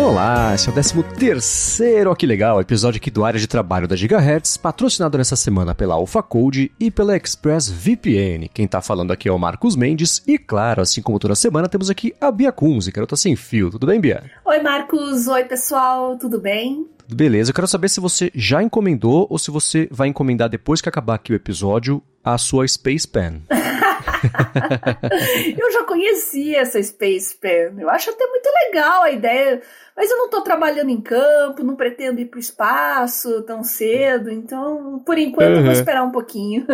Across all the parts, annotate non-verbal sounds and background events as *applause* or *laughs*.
Olá, esse é o 13 terceiro, que legal, episódio aqui do Área de Trabalho da Gigahertz, patrocinado nessa semana pela Alpha Code e pela Express VPN. Quem tá falando aqui é o Marcos Mendes e, claro, assim como toda semana, temos aqui a Bia Kunze, garota sem fio. Tudo bem, Bia? Oi, Marcos. Oi, pessoal. Tudo bem? Beleza, eu quero saber se você já encomendou ou se você vai encomendar depois que acabar aqui o episódio a sua Space Pen. *laughs* eu já conhecia essa Space Pen. Eu acho até muito legal a ideia. Mas eu não estou trabalhando em campo, não pretendo ir para o espaço tão cedo, então, por enquanto, uhum. vou esperar um pouquinho.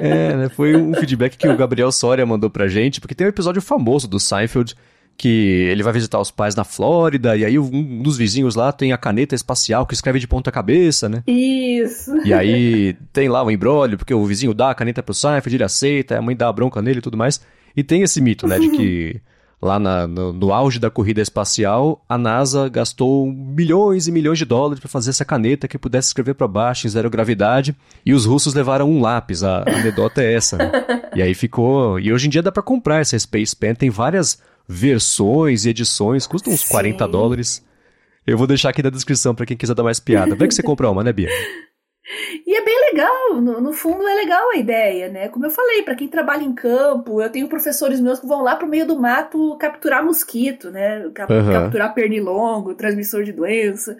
é, né, foi um feedback que o Gabriel Soria mandou pra gente, porque tem um episódio famoso do Seinfeld que ele vai visitar os pais na Flórida, e aí um dos vizinhos lá tem a caneta espacial que escreve de ponta cabeça, né? Isso. E aí tem lá um embrólio, porque o vizinho dá a caneta pro Seinfeld, ele aceita, a mãe dá a bronca nele e tudo mais. E tem esse mito, né, de que *laughs* lá na, no, no, auge da corrida espacial, a NASA gastou milhões e milhões de dólares para fazer essa caneta que pudesse escrever para baixo em zero gravidade, e os russos levaram um lápis. A, a anedota é essa. Né? *laughs* E aí ficou. E hoje em dia dá para comprar essa Space Pen, tem várias versões e edições, custam uns Sim. 40 dólares. Eu vou deixar aqui na descrição para quem quiser dar mais piada. Vai que você compra uma, né, Bia? *laughs* E é bem legal, no, no, fundo é legal a ideia, né? Como eu falei, para quem trabalha em campo, eu tenho professores meus que vão lá pro meio do mato capturar mosquito, né? Cap uhum. Capturar pernilongo, transmissor de doença,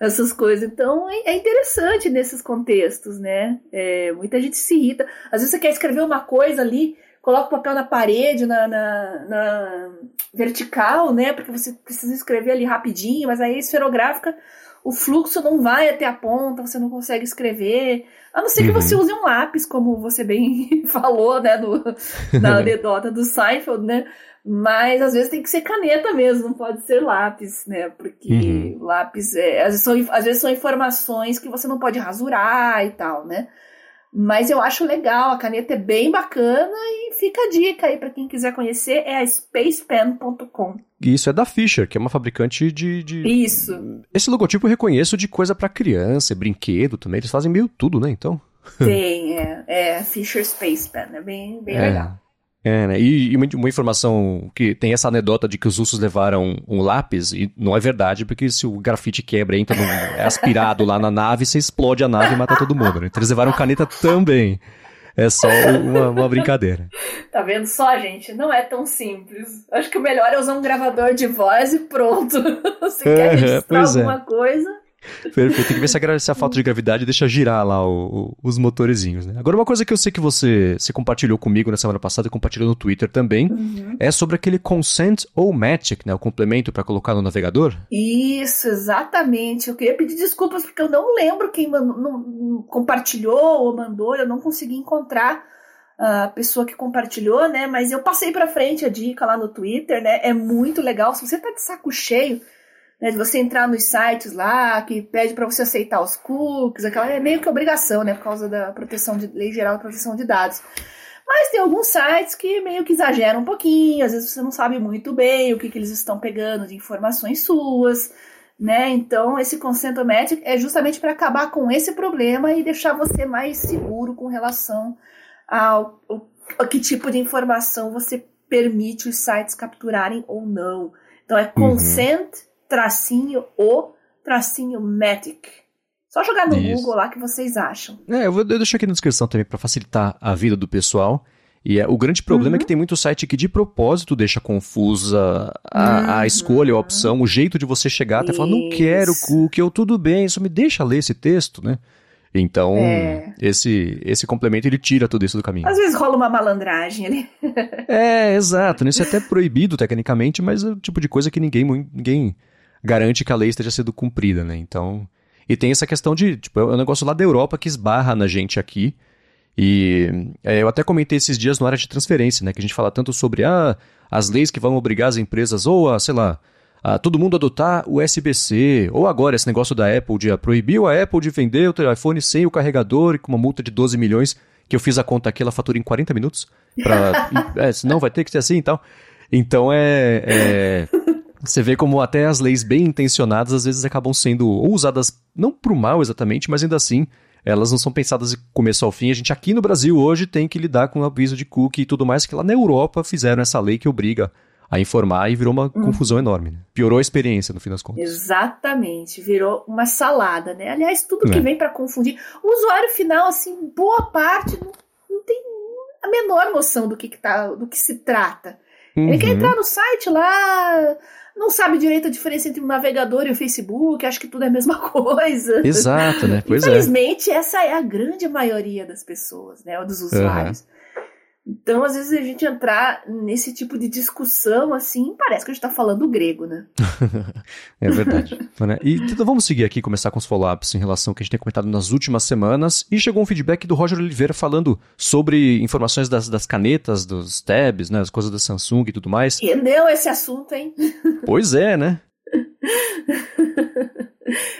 essas coisas. Então é, é interessante nesses contextos, né? É, muita gente se irrita. Às vezes você quer escrever uma coisa ali, coloca o papel na parede, na, na, na, vertical, né? Porque você precisa escrever ali rapidinho, mas aí a esferográfica, o fluxo não vai até a ponta, você não consegue escrever. A não ser que você uhum. use um lápis, como você bem *laughs* falou, né? No, na *laughs* anedota do Seinfeld, né? Mas às vezes tem que ser caneta mesmo, não pode ser lápis, né? Porque uhum. lápis é, às, vezes são, às vezes são informações que você não pode rasurar e tal, né? Mas eu acho legal, a caneta é bem bacana e fica a dica aí para quem quiser conhecer, é a spacepen.com. Isso é da Fisher, que é uma fabricante de, de... Isso. Esse logotipo eu reconheço de coisa para criança, brinquedo também, eles fazem meio tudo, né, então? Tem, é, é Fisher Space Pen, é bem, bem é. legal. É, né? E, e, uma informação que tem essa anedota de que os russos levaram um lápis, e não é verdade, porque se o grafite quebra e entra no, é *laughs* aspirado lá na nave, você explode a nave e mata todo mundo. Né? Então eles levaram caneta também. É só uma, uma, brincadeira. Tá vendo só, gente? Não é tão simples. Acho que o melhor é usar um gravador de voz e pronto. *laughs* Se é, quer registrar é. alguma coisa, Perfeito. Tem que ver se a, se a falta de gravidade deixa girar lá o, o, os motorezinhos, né? Agora, uma coisa que eu sei que você, você compartilhou comigo na semana passada e compartilhou no Twitter também, uhum. é sobre aquele Consent ou Magic, né? O complemento para colocar no navegador. Isso, exatamente. Eu queria pedir desculpas porque eu não lembro quem não, não, compartilhou ou mandou, eu não consegui encontrar a pessoa que compartilhou, né? Mas eu passei para frente a dica lá no Twitter, né? É muito legal. Se você tá de saco cheio né, de você entrar nos sites lá, que pede para você aceitar os cookies, aquela é meio que obrigação, né, por causa da proteção de lei geral de proteção de dados. Mas tem alguns sites que meio que exageram um pouquinho, às vezes você não sabe muito bem o que, que eles estão pegando de informações suas, né? Então, esse Consentomatic é justamente para acabar com esse problema e deixar você mais seguro com relação ao, ao, ao que tipo de informação você permite os sites capturarem ou não. Então, é uhum. consent uhum tracinho o tracinho Matic. Só jogar no Isso. Google lá que vocês acham. É, eu vou deixar aqui na descrição também para facilitar a vida do pessoal. E é, o grande problema uhum. é que uhum. tem muito site que de propósito deixa confusa a, uhum. a escolha, a opção, o jeito de você chegar até falar, não quero cookie, eu tudo bem, só me deixa ler esse texto, né? Então, é. esse, esse complemento ele tira tudo isso do caminho. Às vezes rola uma malandragem ali. *laughs* é, exato. Isso é até proibido tecnicamente, mas é o tipo de coisa que ninguém, ninguém garante que a lei esteja sendo cumprida, né? Então. E tem essa questão de, tipo, é um negócio lá da Europa que esbarra na gente aqui. E é, eu até comentei esses dias no área de transferência, né? Que a gente fala tanto sobre ah, as leis que vão obrigar as empresas ou a, sei lá, a todo mundo adotar o SBC, ou agora esse negócio da Apple de ah, proibiu a Apple de vender o telefone sem o carregador e com uma multa de 12 milhões, que eu fiz a conta aqui, ela fatura em 40 minutos. Pra, *laughs* é, senão vai ter que ser assim e tal. Então é, é você vê como até as leis bem intencionadas às vezes acabam sendo ou usadas não pro mal exatamente, mas ainda assim elas não são pensadas de começo ao fim. A gente aqui no Brasil hoje tem que lidar com o aviso de cookie e tudo mais, que lá na Europa fizeram essa lei que obriga a informar e virou uma hum. confusão enorme. Né? Piorou a experiência, no fim das contas. Exatamente, virou uma salada, né? Aliás, tudo é. que vem para confundir. O usuário final, assim, boa parte não, não tem a menor noção do que, que tá, do que se trata. Uhum. Ele quer uhum. entrar no site lá, não sabe direito a diferença entre o navegador e o Facebook, acha que tudo é a mesma *laughs* coisa. Exato, né? Pois é. Infelizmente, é. essa é a grande maioria das pessoas, né? Dos usuários. Uhum. Então, às vezes, a gente entrar nesse tipo de discussão, assim, parece que a gente está falando grego, né? *laughs* é verdade. E então, vamos seguir aqui, começar com os follow-ups em relação ao que a gente tem comentado nas últimas semanas. E chegou um feedback do Roger Oliveira falando sobre informações das, das canetas, dos tabs, né? As coisas da Samsung e tudo mais. Rendeu esse assunto, hein? *laughs* Pois é, né?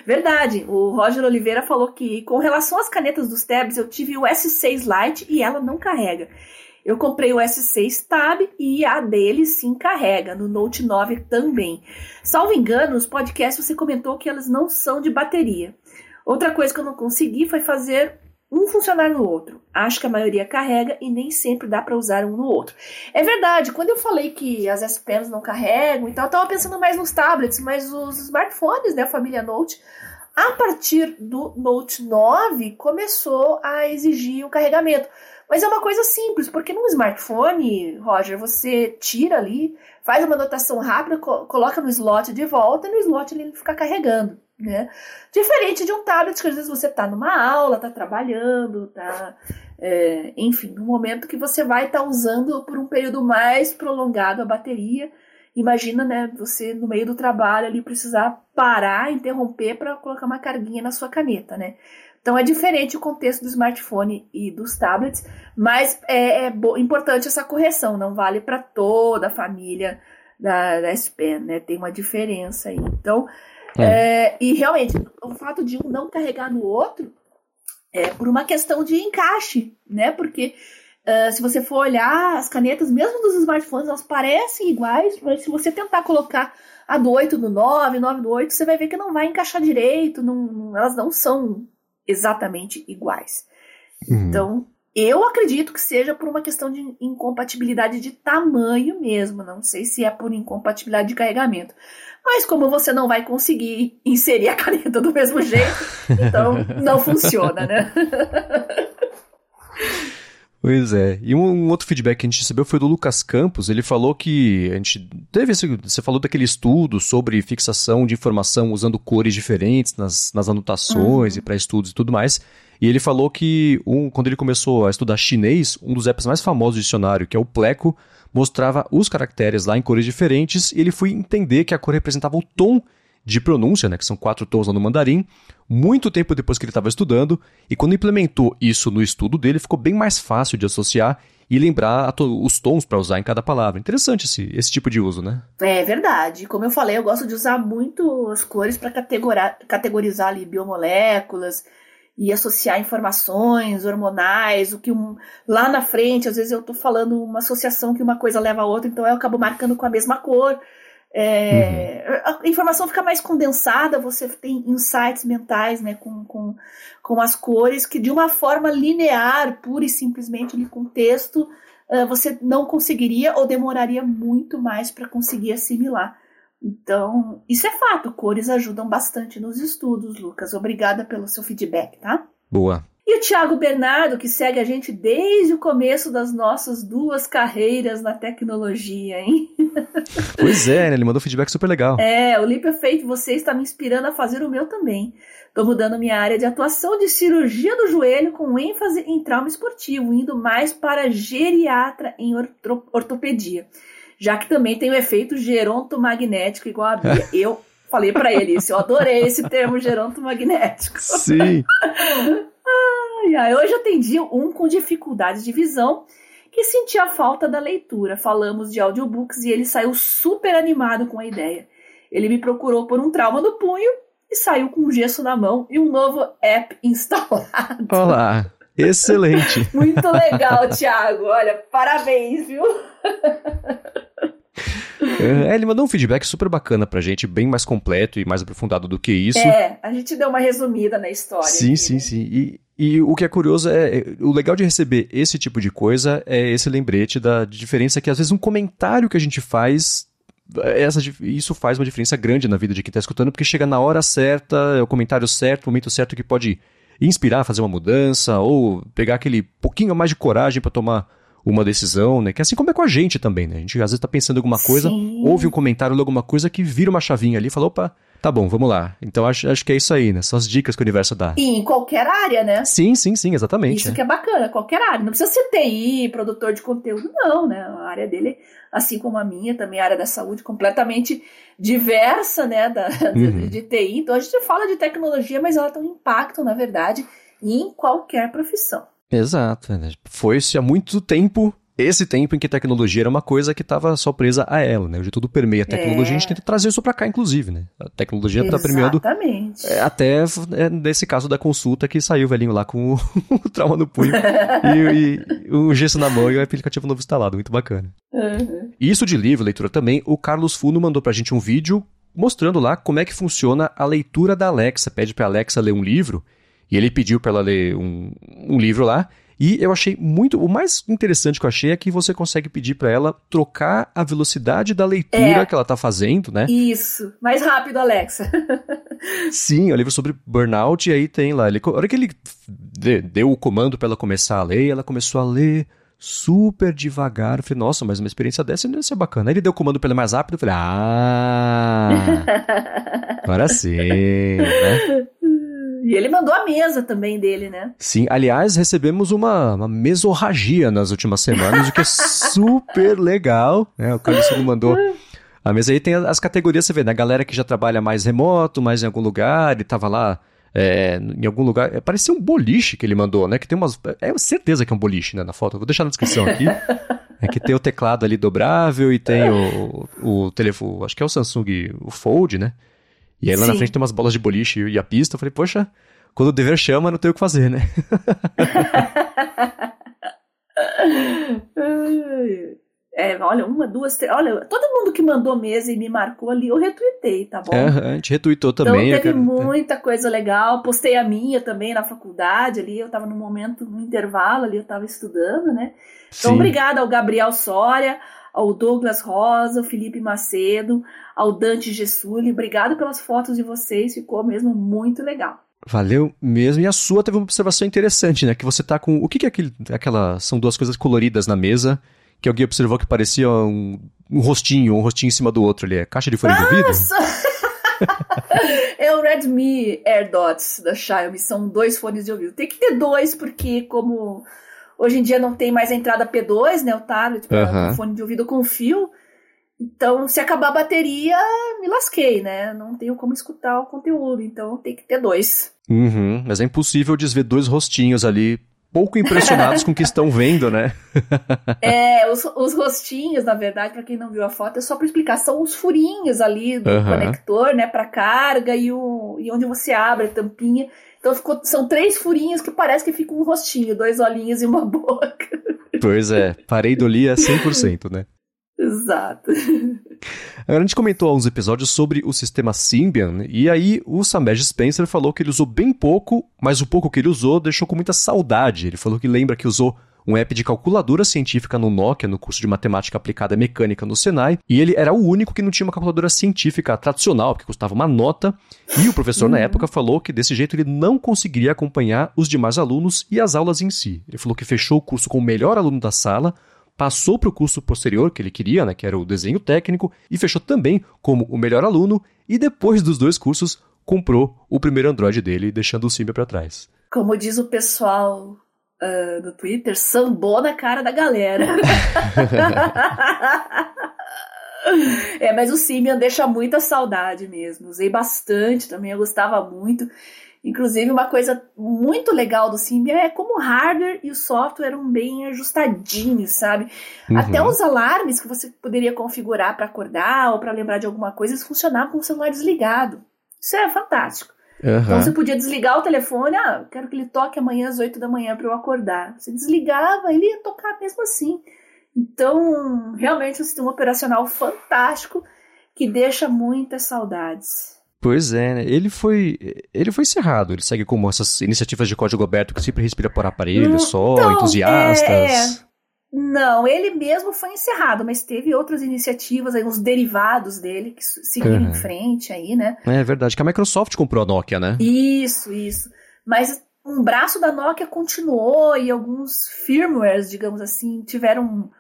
Verdade. O Roger Oliveira falou que, com relação às canetas dos tabs, eu tive o S6 Lite e ela não carrega. Eu comprei o S6 Tab e a dele sim carrega, no Note 9 também. Salvo engano, nos podcasts você comentou que elas não são de bateria. Outra coisa que eu não consegui foi fazer um funcionar no outro. Acho que a maioria carrega e nem sempre dá para usar um no outro. É verdade, quando eu falei que as S Pens não carregam, então eu tava pensando mais nos tablets, mas os smartphones, né, família Note, a partir do Note 9 começou a exigir o carregamento. Mas é uma coisa simples, porque num smartphone, Roger, você tira ali, faz uma anotação rápida, co coloca no slot de volta e no slot ele fica carregando. Né? Diferente de um tablet que às vezes você está numa aula, está trabalhando, está. É, enfim, no momento que você vai estar tá usando por um período mais prolongado a bateria. Imagina, né, você no meio do trabalho ali precisar parar, interromper para colocar uma carguinha na sua caneta, né? Então é diferente o contexto do smartphone e dos tablets, mas é, é importante essa correção, não vale para toda a família da, da S Pen, né? Tem uma diferença aí. Então, é. É, e realmente, o fato de um não carregar no outro é por uma questão de encaixe, né? Porque uh, se você for olhar as canetas, mesmo dos smartphones, elas parecem iguais, mas se você tentar colocar a do 8 no 9, 9 no 8, você vai ver que não vai encaixar direito, não, elas não são exatamente iguais. Uhum. Então, eu acredito que seja por uma questão de incompatibilidade de tamanho mesmo. Não sei se é por incompatibilidade de carregamento. Mas como você não vai conseguir inserir a caneta do mesmo jeito, *laughs* então não funciona, né? *laughs* Pois é. E um, um, outro feedback que a gente recebeu foi do Lucas Campos. Ele falou que a gente teve esse, você falou daquele estudo sobre fixação de informação usando cores diferentes nas, nas anotações uhum. e para estudos e tudo mais. E ele falou que um, quando ele começou a estudar chinês, um dos apps mais famosos do dicionário, que é o Pleco, mostrava os caracteres lá em cores diferentes e ele foi entender que a cor representava o tom de pronúncia, né, que são quatro tons lá no mandarim, muito tempo depois que ele estava estudando, e quando implementou isso no estudo dele, ficou bem mais fácil de associar e lembrar os tons para usar em cada palavra. Interessante esse, esse tipo de uso, né? É verdade. Como eu falei, eu gosto de usar muito as cores para categorizar ali biomoléculas e associar informações hormonais, o que um, lá na frente, às vezes eu estou falando uma associação que uma coisa leva a outra, então eu acabo marcando com a mesma cor. É, uhum. A informação fica mais condensada, você tem insights mentais né, com, com, com as cores que de uma forma linear, pura e simplesmente no contexto, uh, você não conseguiria ou demoraria muito mais para conseguir assimilar. Então, isso é fato, cores ajudam bastante nos estudos, Lucas. Obrigada pelo seu feedback, tá? Boa. E o Thiago Bernardo, que segue a gente desde o começo das nossas duas carreiras na tecnologia, hein? *laughs* Pois é, né? ele mandou feedback super legal. É, o Leap Feito, você está me inspirando a fazer o meu também. Estou mudando minha área de atuação de cirurgia do joelho com ênfase em trauma esportivo, indo mais para geriatra em ortopedia. Já que também tem o efeito gerontomagnético igual a Bia. *laughs* eu falei para ele isso, eu adorei esse termo gerontomagnético. Sim. *laughs* Ai, ai. Hoje atendi um com dificuldades de visão que sentia falta da leitura. Falamos de audiobooks e ele saiu super animado com a ideia. Ele me procurou por um trauma no punho e saiu com um gesso na mão e um novo app *laughs* instalado. Olá, excelente. Muito legal, Thiago. Olha, parabéns, viu? *laughs* É, ele mandou um feedback super bacana pra gente, bem mais completo e mais aprofundado do que isso. É, a gente deu uma resumida na história. Sim, aqui, sim, né? sim. E, E o que é curioso é, é, o legal de receber esse tipo de coisa é esse lembrete da diferença que às vezes um comentário que a gente faz essa, isso faz uma diferença grande na vida de quem está escutando, porque chega na hora certa, é o comentário certo, o momento certo que pode inspirar a fazer uma mudança ou pegar aquele pouquinho mais de coragem para tomar uma decisão, né? Que é assim como é com a gente também, né? A gente às vezes está pensando em alguma coisa, Sim. ouve um comentário ou alguma coisa que vira uma chavinha ali e fala, opa, Tá bom, vamos lá. Então acho, acho que é isso aí, né? São as dicas que o universo dá. E em qualquer área, né? Sim, sim, sim, exatamente. Isso é. que é bacana, qualquer área. Não precisa ser TI, produtor de conteúdo, não, né? A área dele, assim como a minha, também a área da saúde, completamente diversa, né? Da, uhum. de, de TI. Então a gente fala de tecnologia, mas ela tem um impacto, na verdade, em qualquer profissão. Exato. Né? Foi-se há muito tempo esse tempo em que tecnologia era uma coisa que estava só presa a ela, né? Hoje tudo permeia a tecnologia, é. a gente é. tenta trazer isso para cá, inclusive, né? A tecnologia está permeando é, até é, nesse caso da consulta que saiu o velhinho lá com o, *laughs* o trauma no punho e, e, o gesso na mão e o aplicativo novo instalado, muito bacana. Uhum. Isso de livro, leitura também, o Carlos Funo mandou pra gente um vídeo mostrando lá como é que funciona a leitura da Alexa. Pede pra Alexa ler um livro e ele pediu para ela ler um, um livro lá e eu achei muito. O mais interessante que eu achei é que você consegue pedir para ela trocar a velocidade da leitura é. que ela tá fazendo, né? Isso. Mais rápido, Alexa. *laughs* Sim, é um livro sobre burnout, e aí tem lá. Ele, a hora que ele deu o comando para ela começar a ler, ela começou a ler super devagar. Eu falei, nossa, mas uma experiência dessa não ia ser bacana. Aí ele deu o comando para ela mais rápido, eu falei, ah, *laughs* agora sim, né? E ele mandou a mesa também dele, né? Sim, aliás, recebemos uma, uma mesorragia nas últimas semanas, o que é super legal. Né? O Carlos mandou. A mesa aí tem as categorias, você vê, né? A galera que já trabalha mais remoto, mais em algum lugar, ele tava lá é, em algum lugar. É, parecia um boliche que ele mandou, né? Que tem umas. É certeza que é um boliche, né? Na foto. vou deixar na descrição aqui. é que tem o teclado ali dobrável e tem o, o telefone. Acho que é o Samsung o Fold, né? E aí lá Sim. na frente tem umas bolas de boliche e a pista. Eu falei, poxa, quando o dever chama, não tem o que fazer, né? *laughs* É, olha, uma, duas, três. Olha, todo mundo que mandou mesa e me marcou ali, eu retuitei, tá bom? É, a gente retuitou também. Então teve quero... muita coisa legal. Postei a minha também na faculdade ali. Eu tava no momento, no intervalo ali, eu tava estudando, né? Então, Sim. obrigada ao Gabriel Soria, ao Douglas Rosa, ao Felipe Macedo, ao Dante Gessulli. Obrigado pelas fotos de vocês, ficou mesmo muito legal. Valeu mesmo. E a sua teve uma observação interessante, né? Que você tá com. O que, que é aquele, aquela. São duas coisas coloridas na mesa que alguém observou que parecia um, um rostinho, um rostinho em cima do outro ali. É caixa de fone de ouvido? *laughs* é o Redmi AirDots da Xiaomi, são dois fones de ouvido. Tem que ter dois, porque como Hoje em dia não tem mais a entrada P2, né? O tablet, uhum. fone de ouvido com fio. Então, se acabar a bateria, me lasquei, né? Não tenho como escutar o conteúdo, então tem que ter dois. Uhum, mas é impossível desver dois rostinhos ali, pouco impressionados *laughs* com o que estão vendo, né? *laughs* é, os, os rostinhos, na verdade, para quem não viu a foto, é só para explicar, são os furinhos ali do uhum. conector, né, para carga e, o, e onde você abre a tampinha. Então ficou, são três furinhos que parece que fica um rostinho, dois olhinhos e uma *laughs* boca. Pois é, parei do Lia 100%, né? Exato. Agora, a gente comentou há uns episódios sobre o sistema Symbian, e aí o Samej Spencer falou que ele usou bem pouco, mas o pouco que ele usou deixou com muita saudade. Ele falou que lembra que usou um app de calculadora científica no Nokia, no curso de matemática aplicada mecânica no Senai, e ele era o único que não tinha uma calculadora científica tradicional, que custava uma nota, e o professor na uhum. época falou que desse jeito ele não conseguiria acompanhar os demais alunos e as aulas em si. Ele falou que fechou o curso com o melhor aluno da sala, passou para o curso posterior que ele queria, né, que era o desenho técnico, e fechou também como o melhor aluno, e depois dos dois cursos comprou o primeiro Android dele, deixando o Symbian para trás. Como diz o pessoal uh, no Twitter, sambou na cara da galera. *laughs* é, mas o Simian deixa muita saudade mesmo. Usei bastante também, eu gostava muito. Inclusive, uma coisa muito legal do Symbian é como o hardware e o software eram bem ajustadinhos, sabe? Uhum. Até os alarmes que você poderia configurar para acordar ou para lembrar de alguma coisa, eles funcionavam com o celular desligado. Isso é fantástico. Uhum. Então você podia desligar o telefone, ah, quero que ele toque amanhã às 8 da manhã para eu acordar. Você desligava, ele ia tocar mesmo assim. Então, realmente um sistema operacional fantástico que deixa muitas saudades. Pois é, né? ele foi ele foi encerrado. Ele segue como essas iniciativas de código aberto que sempre respira por aparelho, só, entusiastas. É, é. Não, ele mesmo foi encerrado, mas teve outras iniciativas, aí, uns derivados dele que seguiram uhum. em frente aí, né? É verdade, que a Microsoft comprou a Nokia, né? Isso, isso. Mas um braço da Nokia continuou e alguns firmwares, digamos assim, tiveram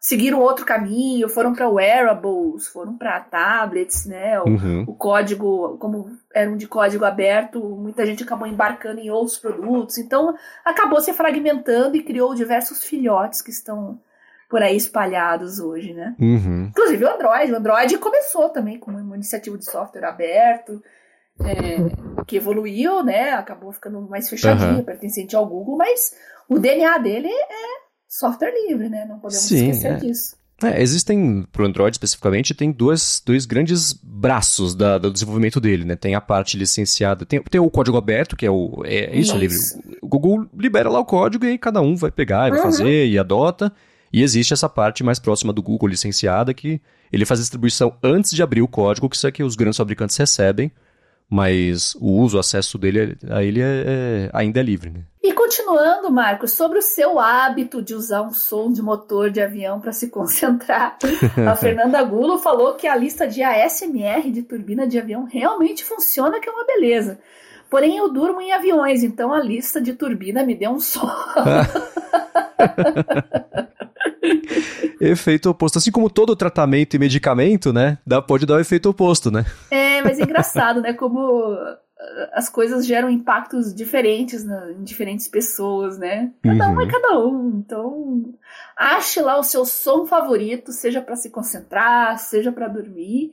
seguiram outro caminho, foram para wearables, foram para tablets, né? O, uhum. o, código, como era um de código aberto, muita gente acabou embarcando em outros produtos, então acabou se fragmentando e criou diversos filhotes que estão por aí espalhados hoje, né? Uhum. Inclusive o Android, o Android começou também com uma iniciativa de software aberto. É, que evoluiu, né? Acabou ficando mais fechadinho, uhum. pertencente ao Google, mas o DNA dele é software livre, né? Não podemos Sim, esquecer é. disso. É, existem, para o Android especificamente, tem duas, dois grandes braços da, do desenvolvimento dele, né? Tem a parte licenciada, tem, tem o código aberto, que é o é isso, isso. livre. O Google libera lá o código e aí cada um vai pegar e vai uhum. fazer e adota. E existe essa parte mais próxima do Google licenciada que ele faz distribuição antes de abrir o código, que isso é que os grandes fabricantes recebem, mas o uso, o acesso dele a ele é, é, ainda é livre, né? E continuando, Marcos, sobre o seu hábito de usar um som de motor de avião para se *laughs* concentrar, a *laughs* Fernanda Gulo falou que a lista de ASMR de turbina de avião realmente funciona, que é uma beleza. Porém, eu durmo em aviões, então a lista de turbina me deu um sono. *laughs* *laughs* efeito oposto. Assim como todo tratamento e medicamento, né? Dá, pode dar o efeito oposto, né? É, mas é engraçado, né? Como as coisas geram impactos diferentes na, em diferentes pessoas, né? Cada uhum. um é uhum. cada um. Então, ache lá o seu som favorito, seja para se concentrar, seja para dormir,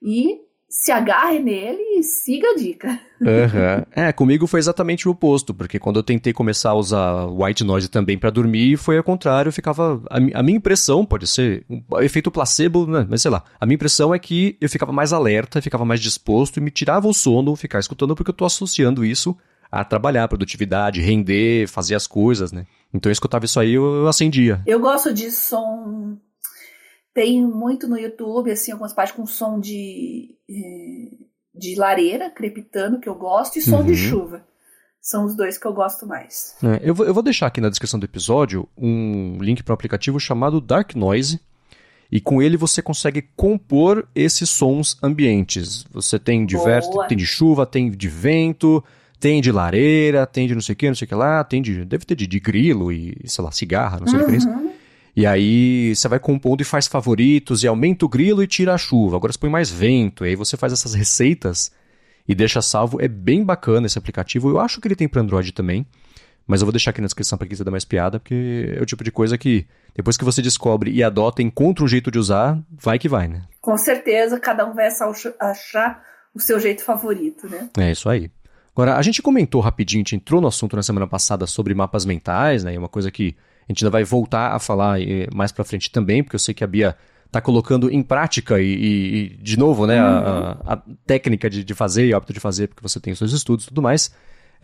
e se agarre nele e siga a dica. Uhum. É, comigo foi exatamente o oposto, porque quando eu tentei começar a usar white noise também para dormir, foi ao contrário, eu ficava. A, a, minha impressão, pode ser um efeito placebo, né? mas sei lá. A minha impressão é que eu ficava mais alerta, ficava mais disposto e me tirava o sono ficar escutando, porque eu tô associando isso a trabalhar, produtividade, render, fazer as coisas, né? Então eu escutava isso aí, eu, eu acendia. Eu gosto de som tem muito no YouTube, assim, algumas partes com som de, eh, de lareira crepitando, que eu gosto, e som uhum. de chuva. São os dois que eu gosto mais. É, eu, vou, eu vou deixar aqui na descrição do episódio um link para um aplicativo chamado Dark Noise. E com ele você consegue compor esses sons ambientes. Você tem diversos. Tem de chuva, tem de vento, tem de lareira, tem de não sei o que, não sei o que lá, tem de. Deve ter de, de grilo e, sei lá, cigarra, não sei uhum. a diferença. E aí você vai compondo e faz favoritos e aumenta o grilo e tira a chuva. Agora você põe mais vento, e aí você faz essas receitas e deixa salvo. É bem bacana esse aplicativo. Eu acho que ele tem para Android também. Mas eu vou deixar aqui na descrição para quem quiser dar mais piada, porque é o tipo de coisa que depois que você descobre e adota, encontra um jeito de usar, vai que vai, né? Com certeza, cada um vai achar o seu jeito favorito, né? É isso aí. Agora, a gente comentou rapidinho, a gente entrou no assunto na semana passada sobre mapas mentais, né? É uma coisa que a gente ainda vai voltar a falar mais para frente também, porque eu sei que a Bia está colocando em prática e, e, e de novo, né, uhum. a, a, técnica de, de fazer e o hábito de fazer, porque você tem os seus estudos e tudo mais.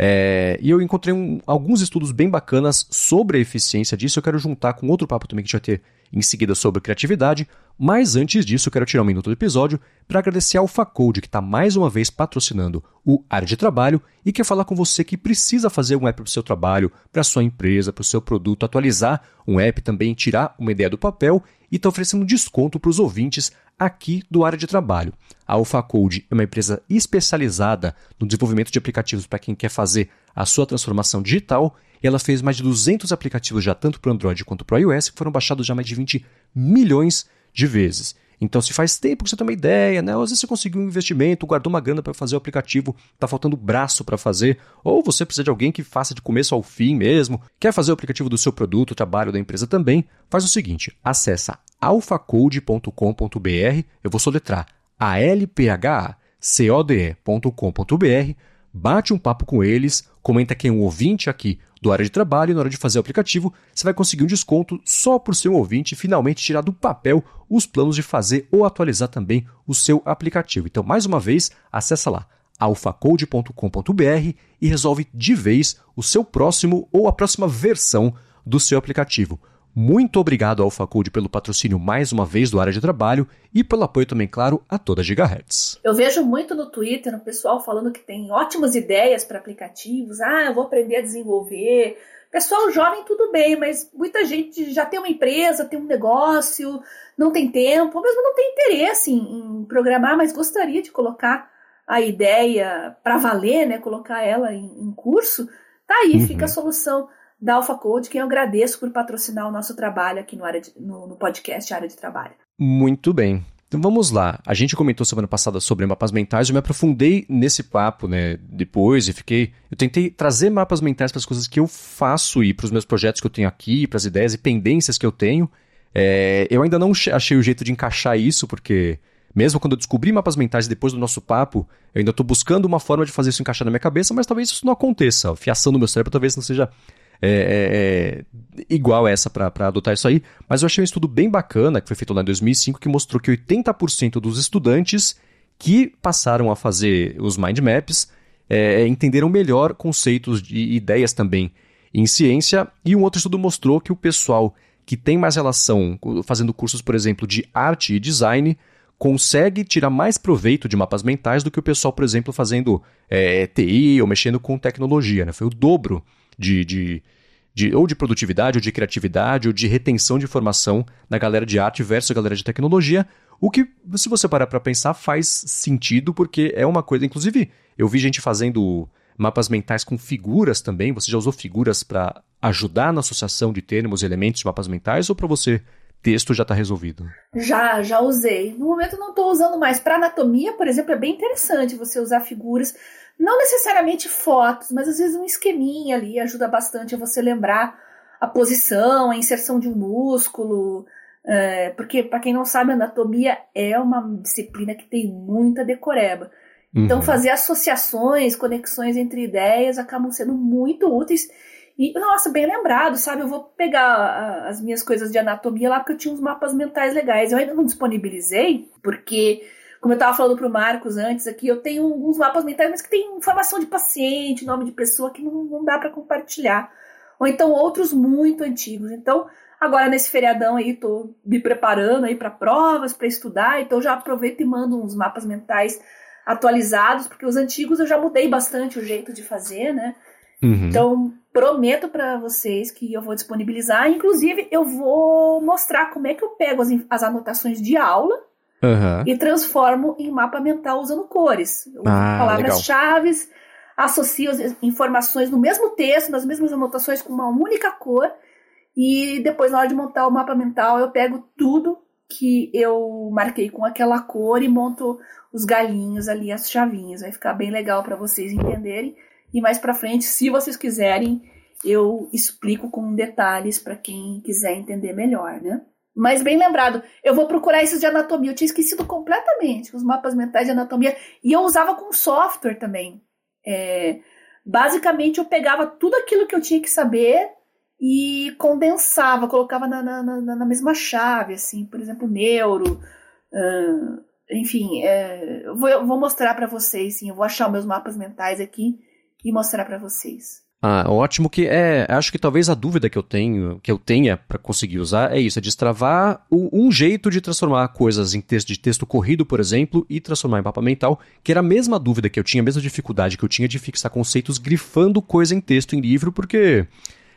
É, e eu encontrei um, alguns estudos bem bacanas sobre a eficiência disso. Eu quero juntar com outro papo também que a gente vai ter em seguida sobre criatividade. Mas antes disso, eu quero tirar um minuto do episódio para agradecer ao Facode, que está mais uma vez patrocinando o Área de Trabalho e quer falar com você que precisa fazer um app para o seu trabalho, para a sua empresa, para o seu produto, atualizar um app também, tirar uma ideia do papel e está oferecendo desconto para os ouvintes aqui do área de trabalho. A AlphaCode é uma empresa especializada no desenvolvimento de aplicativos para quem quer fazer a sua transformação digital e ela fez mais de 200 aplicativos já tanto para o Android quanto para o iOS que foram baixados já mais de 20 milhões de vezes. Então, se faz tempo que você tem uma ideia, né? Ou às vezes você conseguiu um investimento, guardou uma grana para fazer o aplicativo, está faltando braço para fazer, ou você precisa de alguém que faça de começo ao fim mesmo, quer fazer o aplicativo do seu produto, trabalho da empresa também, faz o seguinte, acessa alphacode.com.br, eu vou soletrar alphacode.com.br, bate um papo com eles, comenta quem é um ouvinte aqui do área de trabalho e na hora de fazer o aplicativo, você vai conseguir um desconto só por ser um ouvinte finalmente tirar do papel os planos de fazer ou atualizar também o seu aplicativo. Então, mais uma vez, acessa lá alphacode.com.br e resolve de vez o seu próximo ou a próxima versão do seu aplicativo. Muito obrigado ao Facode pelo patrocínio mais uma vez do área de trabalho e pelo apoio também, claro, a toda Gigahertz. Eu vejo muito no Twitter o pessoal falando que tem ótimas ideias para aplicativos. Ah, eu vou aprender a desenvolver. Pessoal jovem, tudo bem, mas muita gente já tem uma empresa, tem um negócio, não tem tempo, ou mesmo não tem interesse em, em programar, mas gostaria de colocar a ideia para valer, né? Colocar ela em, em curso. Tá aí, uhum. fica a solução da Alpha Code, quem eu agradeço por patrocinar o nosso trabalho aqui no, área de, no, no podcast Área de Trabalho. Muito bem. Então vamos lá. A gente comentou semana passada sobre mapas mentais, eu me aprofundei nesse papo, né, depois e fiquei, eu tentei trazer mapas mentais para as coisas que eu faço e para os meus projetos que eu tenho aqui, para as ideias e pendências que eu tenho. É, eu ainda não achei o jeito de encaixar isso, porque mesmo quando eu descobri mapas mentais depois do nosso papo, eu ainda estou buscando uma forma de fazer isso encaixar na minha cabeça, mas talvez isso não aconteça. A fiação do meu cérebro talvez não seja é, é, é, igual essa para adotar isso aí, mas eu achei um estudo bem bacana, que foi feito lá em 2005, que mostrou que 80% dos estudantes que passaram a fazer os mind maps é, entenderam melhor conceitos e ideias também em ciência, e um outro estudo mostrou que o pessoal que tem mais relação, fazendo cursos, por exemplo, de arte e design, consegue tirar mais proveito de mapas mentais do que o pessoal, por exemplo, fazendo é, TI ou mexendo com tecnologia. Né? Foi o dobro de, de, de, ou de produtividade, ou de criatividade, ou de retenção de informação na galera de arte versus a galera de tecnologia. O que, se você parar para pensar, faz sentido, porque é uma coisa. Inclusive, eu vi gente fazendo mapas mentais com figuras também. Você já usou figuras para ajudar na associação de termos elementos de mapas mentais, ou para você texto já está resolvido? Já, já usei. No momento não estou usando mais. Para anatomia, por exemplo, é bem interessante você usar figuras não necessariamente fotos, mas às vezes um esqueminha ali ajuda bastante a você lembrar a posição, a inserção de um músculo. É, porque, para quem não sabe, anatomia é uma disciplina que tem muita decoreba. Então, uhum. fazer associações, conexões entre ideias acabam sendo muito úteis. E, nossa, bem lembrado, sabe? Eu vou pegar as minhas coisas de anatomia lá, porque eu tinha uns mapas mentais legais. Eu ainda não disponibilizei, porque como eu estava falando para o Marcos antes aqui, eu tenho alguns mapas mentais, mas que tem informação de paciente, nome de pessoa que não, não dá para compartilhar. Ou então outros muito antigos. Então, agora nesse feriadão aí, estou me preparando aí para provas, para estudar, então já aproveito e mando uns mapas mentais atualizados, porque os antigos eu já mudei bastante o jeito de fazer, né? Uhum. Então, prometo para vocês que eu vou disponibilizar. Inclusive, eu vou mostrar como é que eu pego as, as anotações de aula uhum. e transformo em mapa mental usando cores. Ah, Palavras-chave, associo as informações no mesmo texto, nas mesmas anotações com uma única cor. E depois, na hora de montar o mapa mental, eu pego tudo que eu marquei com aquela cor e monto os galinhos ali, as chavinhas. Vai ficar bem legal para vocês entenderem. E mais para frente, se vocês quiserem, eu explico com detalhes para quem quiser entender melhor, né? Mas bem lembrado, eu vou procurar esses de anatomia. Eu tinha esquecido completamente os mapas mentais de anatomia. E eu usava com software também. É, basicamente, eu pegava tudo aquilo que eu tinha que saber e condensava, colocava na, na, na, na mesma chave, assim, por exemplo, neuro. Uh, enfim, é, eu, vou, eu vou mostrar para vocês, sim. Eu vou achar meus mapas mentais aqui e mostrar para vocês. Ah, ótimo que é. Acho que talvez a dúvida que eu tenho, que eu tenha para conseguir usar é isso, é destravar o, um jeito de transformar coisas em texto de texto corrido, por exemplo, e transformar em mapa mental, que era a mesma dúvida que eu tinha, a mesma dificuldade que eu tinha de fixar conceitos grifando coisa em texto em livro, porque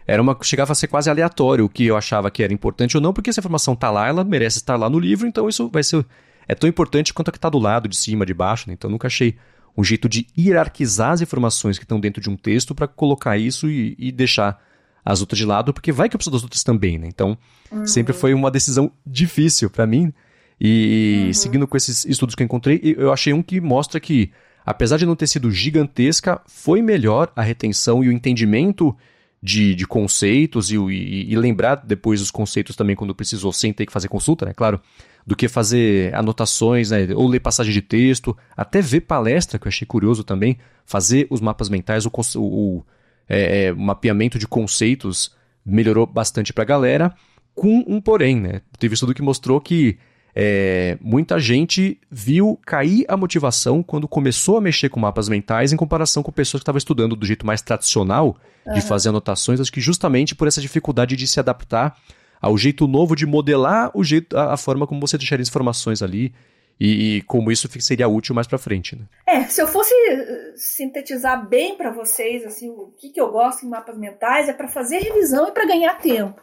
era uma chegava a ser quase aleatório o que eu achava que era importante ou não, porque essa informação tá lá, ela merece estar lá no livro, então isso vai ser é tão importante quanto a que está do lado, de cima, de baixo, né? então nunca achei um jeito de hierarquizar as informações que estão dentro de um texto para colocar isso e, e, deixar as outras de lado, porque vai que eu preciso das outras também, né? Então, uhum. sempre foi uma decisão difícil para mim. E uhum. seguindo com esses estudos que eu encontrei, eu achei um que mostra que, apesar de não ter sido gigantesca, foi melhor a retenção e o entendimento de, de conceitos e, e, e lembrar depois os conceitos também quando precisou, sem ter que fazer consulta, né? Claro do que fazer anotações, né, ou ler passagem de texto, até ver palestra, que eu achei curioso também, fazer os mapas mentais, o, o é, é, mapeamento de conceitos melhorou bastante para a galera, com um porém, né? Teve estudo que mostrou que é, muita gente viu cair a motivação quando começou a mexer com mapas mentais em comparação com pessoas que estavam estudando do jeito mais tradicional de fazer anotações, acho que justamente por essa dificuldade de se adaptar ao jeito novo de modelar o jeito, a, a forma como você deixaria as informações ali e, e como isso seria útil mais para frente. Né? É, se eu fosse eh, sintetizar bem para vocês assim o que, que eu gosto em mapas mentais é para fazer revisão e para ganhar tempo.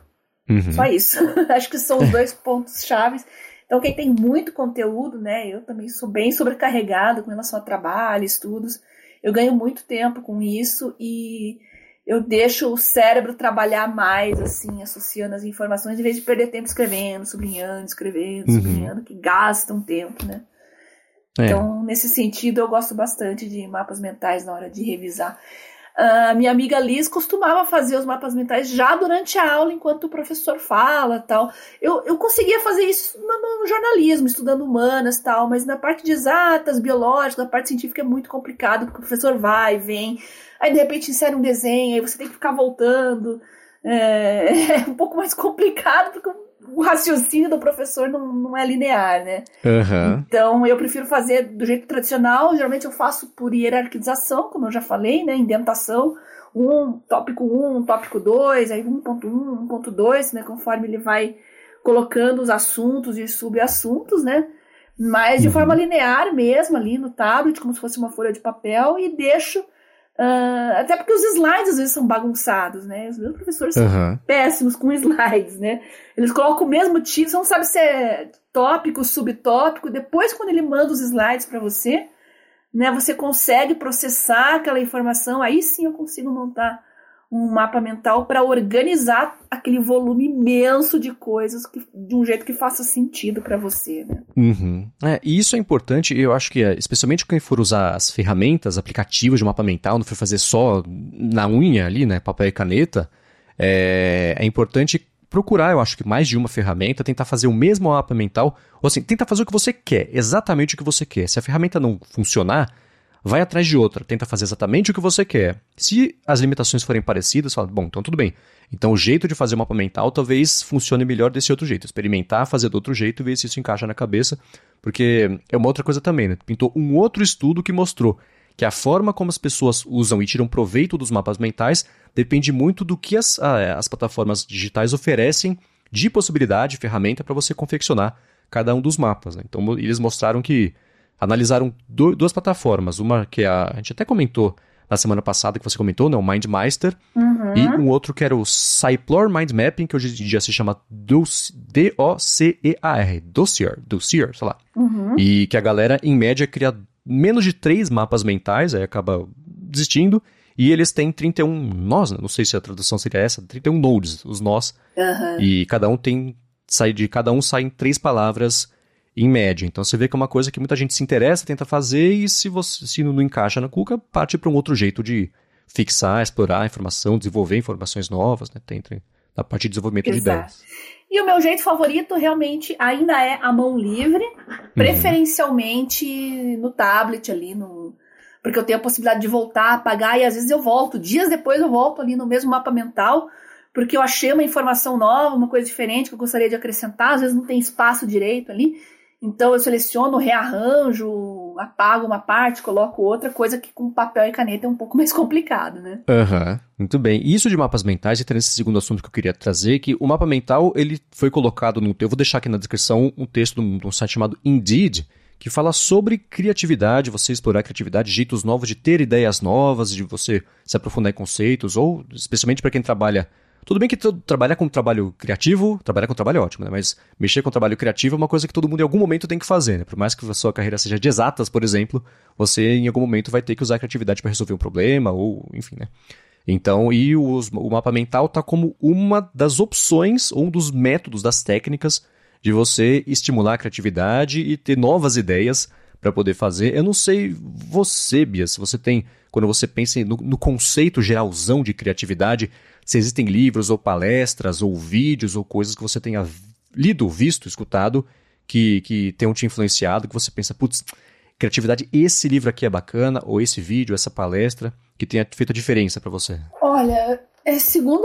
Uhum. Só isso. *laughs* Acho que são os dois pontos chaves. Então, quem tem muito conteúdo, né? Eu também sou bem sobrecarregado com relação a trabalho, estudos. Eu ganho muito tempo com isso e eu deixo o cérebro trabalhar mais, assim, associando as informações, em vez de perder tempo escrevendo, sublinhando, escrevendo, uhum. sublinhando, que gastam tempo, né? É. Então, nesse sentido, eu gosto bastante de mapas mentais na hora de revisar. A minha amiga Liz costumava fazer os mapas mentais já durante a aula, enquanto o professor fala tal. Eu, eu conseguia fazer isso no, no jornalismo, estudando humanas tal, mas na parte de exatas, biológicas, na parte científica é muito complicado, porque o professor vai, vem, aí de repente insere um desenho, aí você tem que ficar voltando. É, *laughs* é um pouco mais complicado, porque o raciocínio do professor não, não é linear, né? Uhum. Então eu prefiro fazer do jeito tradicional. Geralmente eu faço por hierarquização, como eu já falei, né? Indentação. Um, tópico 1, um, tópico 2, aí 1.1, 1.2, né? Conforme ele vai colocando os assuntos e subassuntos, né? Mas de uhum. forma linear mesmo, ali no tablet, como se fosse uma folha de papel, e deixo Uh, até porque os slides às vezes são bagunçados, né? Os meus professores uhum. são péssimos com *laughs* slides, né? Eles colocam o mesmo título, você não sabe se é tópico, subtópico. Depois, quando ele manda os slides para você, né, você consegue processar aquela informação. Aí sim eu consigo montar um mapa mental para organizar aquele volume imenso de coisas que, de um jeito que faça sentido para você, né? Uhum. É, e isso é importante, eu acho que, é, especialmente quem for usar as ferramentas, aplicativos de mapa mental, não for fazer só na unha ali, né, papel e caneta, é, é importante procurar, eu acho que mais de uma ferramenta, tentar fazer o mesmo mapa mental, ou assim, tentar fazer o que você quer, exatamente o que você quer. Se a ferramenta não funcionar, vai atrás de outra, tenta fazer exatamente o que você quer. Se as limitações forem parecidas, fala, bom, então tudo bem. Então o jeito de fazer o mapa mental talvez funcione melhor desse outro jeito. Experimentar, fazer do outro jeito e ver se isso encaixa na cabeça. Porque é uma outra coisa também, né? Pintou um outro estudo que mostrou que a forma como as pessoas usam e tiram proveito dos mapas mentais depende muito do que as, as plataformas digitais oferecem de possibilidade, ferramenta para você confeccionar cada um dos mapas. Né? Então eles mostraram que analisaram do, duas plataformas. Uma que a, a gente até comentou na semana passada, que você comentou, né? O MindMeister. Uhum. E um outro que era o Cyplor Mind Mapping, que hoje em dia se chama D-O-C-E-A-R. Dossier. Dossier, sei lá. Uhum. E que a galera, em média, cria menos de três mapas mentais, aí acaba desistindo. E eles têm 31 nós, né? não sei se a tradução seria essa, 31 nodes, os nós. Uhum. E cada um tem. Sai, de cada um saem três palavras em média. Então você vê que é uma coisa que muita gente se interessa, tenta fazer, e se você se não encaixa na cuca, parte para um outro jeito de fixar, explorar a informação, desenvolver informações novas, né? Tem, tem na parte de desenvolvimento Exato. de ideias. E o meu jeito favorito realmente ainda é a mão livre, uhum. preferencialmente uhum. no tablet ali, no, porque eu tenho a possibilidade de voltar, apagar, e às vezes eu volto, dias depois eu volto ali no mesmo mapa mental, porque eu achei uma informação nova, uma coisa diferente que eu gostaria de acrescentar, às vezes não tem espaço direito ali, então eu seleciono, rearranjo, apago uma parte, coloco outra, coisa que com papel e caneta é um pouco *laughs* mais complicado, né? Aham, uhum, muito bem. Isso de mapas mentais, entra nesse segundo assunto que eu queria trazer, que o mapa mental, ele foi colocado no... Eu vou deixar aqui na descrição um texto de um site chamado Indeed, que fala sobre criatividade, você explorar criatividade, jeitos novos de ter ideias novas, de você se aprofundar em conceitos, ou especialmente para quem trabalha tudo bem que trabalhar com trabalho criativo, trabalhar com trabalho é ótimo, né? Mas mexer com trabalho criativo é uma coisa que todo mundo em algum momento tem que fazer, né? Por mais que a sua carreira seja de exatas, por exemplo, você em algum momento vai ter que usar a criatividade para resolver um problema, ou enfim, né? Então, e os, o mapa mental está como uma das opções, ou um dos métodos, das técnicas de você estimular a criatividade e ter novas ideias para poder fazer. Eu não sei você, Bia, se você tem, quando você pensa no, no conceito geralzão de criatividade, se existem livros ou palestras ou vídeos ou coisas que você tenha lido, visto, escutado, que, que tenham te influenciado, que você pensa, putz, criatividade, esse livro aqui é bacana, ou esse vídeo, essa palestra, que tenha feito a diferença para você? Olha, é, segundo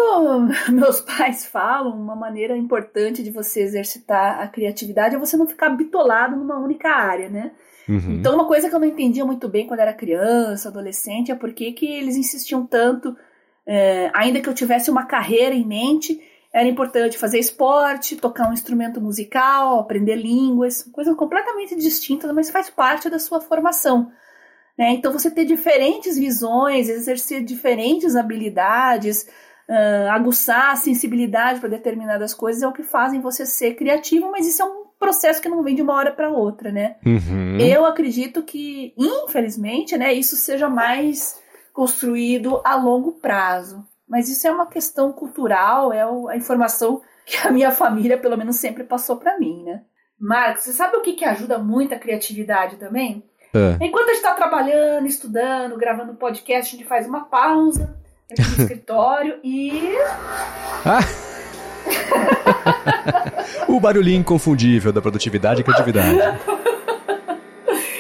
*laughs* meus pais falam, uma maneira importante de você exercitar a criatividade é você não ficar bitolado numa única área, né? Uhum. Então, uma coisa que eu não entendia muito bem quando era criança, adolescente, é por que eles insistiam tanto é, ainda que eu tivesse uma carreira em mente, era importante fazer esporte, tocar um instrumento musical, aprender línguas, coisa completamente distinta, mas faz parte da sua formação. Né? Então, você ter diferentes visões, exercer diferentes habilidades, uh, aguçar a sensibilidade para determinadas coisas é o que fazem você ser criativo, mas isso é um processo que não vem de uma hora para outra, né? Uhum. Eu acredito que, infelizmente, né, isso seja mais construído a longo prazo. Mas isso é uma questão cultural, é a informação que a minha família, pelo menos, sempre passou para mim, né? Marcos, você sabe o que, que ajuda muito a criatividade também? É. Enquanto a gente está trabalhando, estudando, gravando podcast, a gente faz uma pausa aqui no *laughs* escritório e. Ah. *laughs* o barulhinho inconfundível da produtividade e criatividade. *laughs*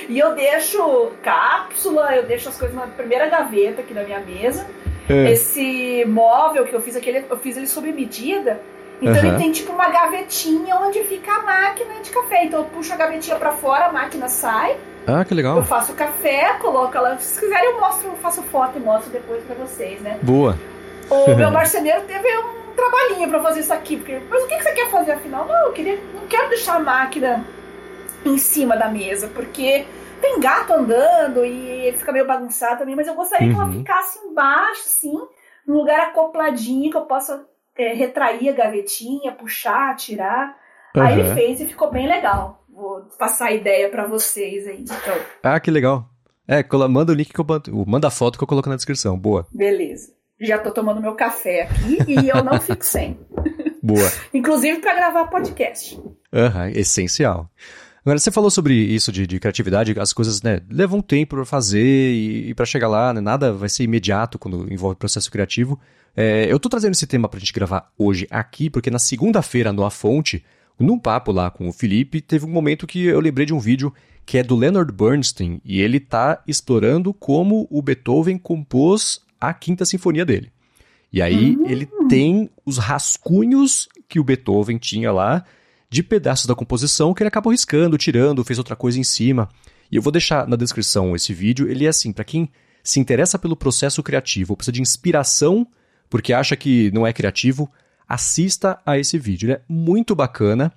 e eu deixo cápsula, eu deixo as coisas na primeira gaveta aqui na minha mesa. É. Esse móvel que eu fiz aqui, eu fiz ele sob medida. Então uhum. ele tem tipo uma gavetinha onde fica a máquina de café. Então eu puxo a gavetinha para fora, a máquina sai. Ah, que legal. Eu faço café, coloco ela. Se quiserem, eu mostro, eu faço foto e mostro depois para vocês, né? Boa. O *laughs* meu marceneiro teve um trabalhinho para fazer isso aqui. Porque, mas o que, que você quer fazer afinal? Não, eu queria, não quero deixar a máquina em cima da mesa, porque tem gato andando e ele fica meio bagunçado também, mas eu gostaria uhum. que ela uhum. ficasse embaixo, sim, num lugar acopladinho, que eu possa é, retrair a gavetinha, puxar, tirar. Uhum. Aí ele fez e ficou bem legal. Vou passar a ideia para vocês aí. Então. Ah, que legal. É, manda o link que eu manda a foto que eu coloco na descrição. Boa. Beleza. Já tô tomando meu café aqui e eu não fico sem. Boa. *laughs* Inclusive para gravar podcast. Aham, uhum, essencial. Agora, você falou sobre isso de, de criatividade, as coisas né, levam tempo para fazer e, e para chegar lá, né, nada vai ser imediato quando envolve processo criativo. É, eu tô trazendo esse tema pra gente gravar hoje aqui, porque na segunda-feira, no A Fonte, num papo lá com o Felipe, teve um momento que eu lembrei de um vídeo que é do Leonard Bernstein, e ele tá explorando como o Beethoven compôs a quinta sinfonia dele. E aí uhum. ele tem os rascunhos que o Beethoven tinha lá, de pedaços da composição que ele acabou riscando, tirando, fez outra coisa em cima. E eu vou deixar na descrição esse vídeo. Ele é assim, para quem se interessa pelo processo criativo, precisa de inspiração porque acha que não é criativo, assista a esse vídeo. Ele é muito bacana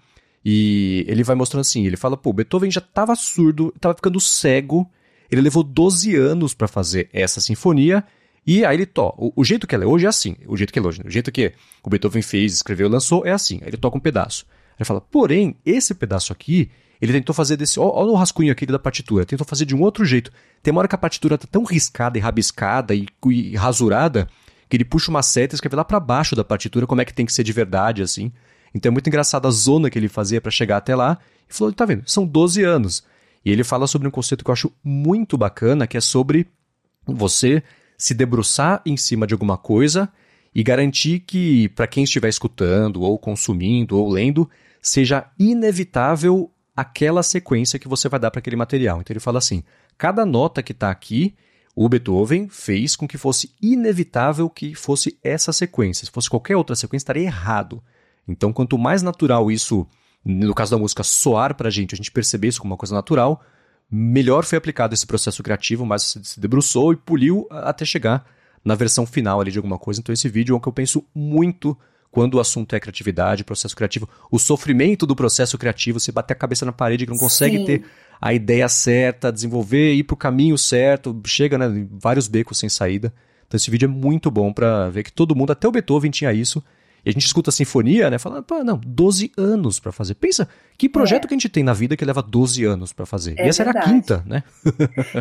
e ele vai mostrando assim, ele fala, pô, Beethoven já estava surdo, estava ficando cego, ele levou 12 anos para fazer essa sinfonia e aí ele toca. O, o, jeito que ela é hoje é assim, o jeito que é hoje, o jeito que o Beethoven fez, escreveu, lançou é assim. Aí ele toca um pedaço. Ele fala, porém, esse pedaço aqui, ele tentou fazer desse. Olha o rascunho aqui da partitura, tentou fazer de um outro jeito. Tem uma hora que a partitura tá tão riscada e rabiscada e, e rasurada que ele puxa uma seta e escreve lá para baixo da partitura como é que tem que ser de verdade, assim. Então é muito engraçado a zona que ele fazia para chegar até lá. E falou: tá vendo? São 12 anos. E ele fala sobre um conceito que eu acho muito bacana, que é sobre você se debruçar em cima de alguma coisa e garantir que, para quem estiver escutando, ou consumindo, ou lendo, seja inevitável aquela sequência que você vai dar para aquele material. Então ele fala assim: cada nota que está aqui, o Beethoven fez com que fosse inevitável que fosse essa sequência. Se fosse qualquer outra sequência, estaria errado. Então, quanto mais natural isso, no caso da música, soar para a gente, a gente perceber isso como uma coisa natural, melhor foi aplicado esse processo criativo, mais você se debruçou e poliu até chegar na versão final ali de alguma coisa. Então, esse vídeo é o que eu penso muito quando o assunto é criatividade, processo criativo, o sofrimento do processo criativo, você bater a cabeça na parede que não consegue Sim. ter a ideia certa, desenvolver, ir para o caminho certo, chega né, em vários becos sem saída. Então esse vídeo é muito bom para ver que todo mundo, até o Beethoven tinha isso. E a gente escuta a sinfonia, né? Falando, pô, não, 12 anos para fazer. Pensa, que projeto é. que a gente tem na vida que leva 12 anos para fazer? É e essa verdade. era a quinta, né?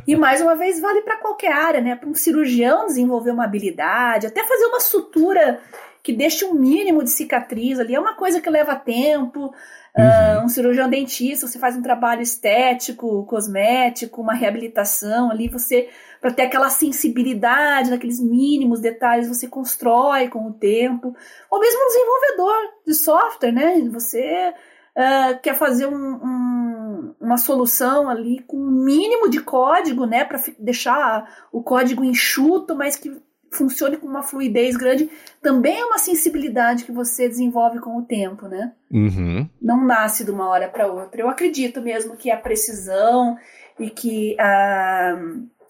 e mais uma vez, vale para qualquer área, né? Para um cirurgião desenvolver uma habilidade, até fazer uma sutura que deixe um mínimo de cicatriz ali. É uma coisa que leva tempo. Uhum. Uh, um cirurgião dentista, você faz um trabalho estético, cosmético, uma reabilitação ali, você, para ter aquela sensibilidade naqueles mínimos detalhes, você constrói com o tempo. Ou mesmo um desenvolvedor de software, né? Você uh, quer fazer um, um, uma solução ali com um mínimo de código, né? Para deixar o código enxuto, mas que funcione com uma fluidez grande, também é uma sensibilidade que você desenvolve com o tempo, né? Uhum. Não nasce de uma hora para outra. Eu acredito mesmo que a precisão e que a,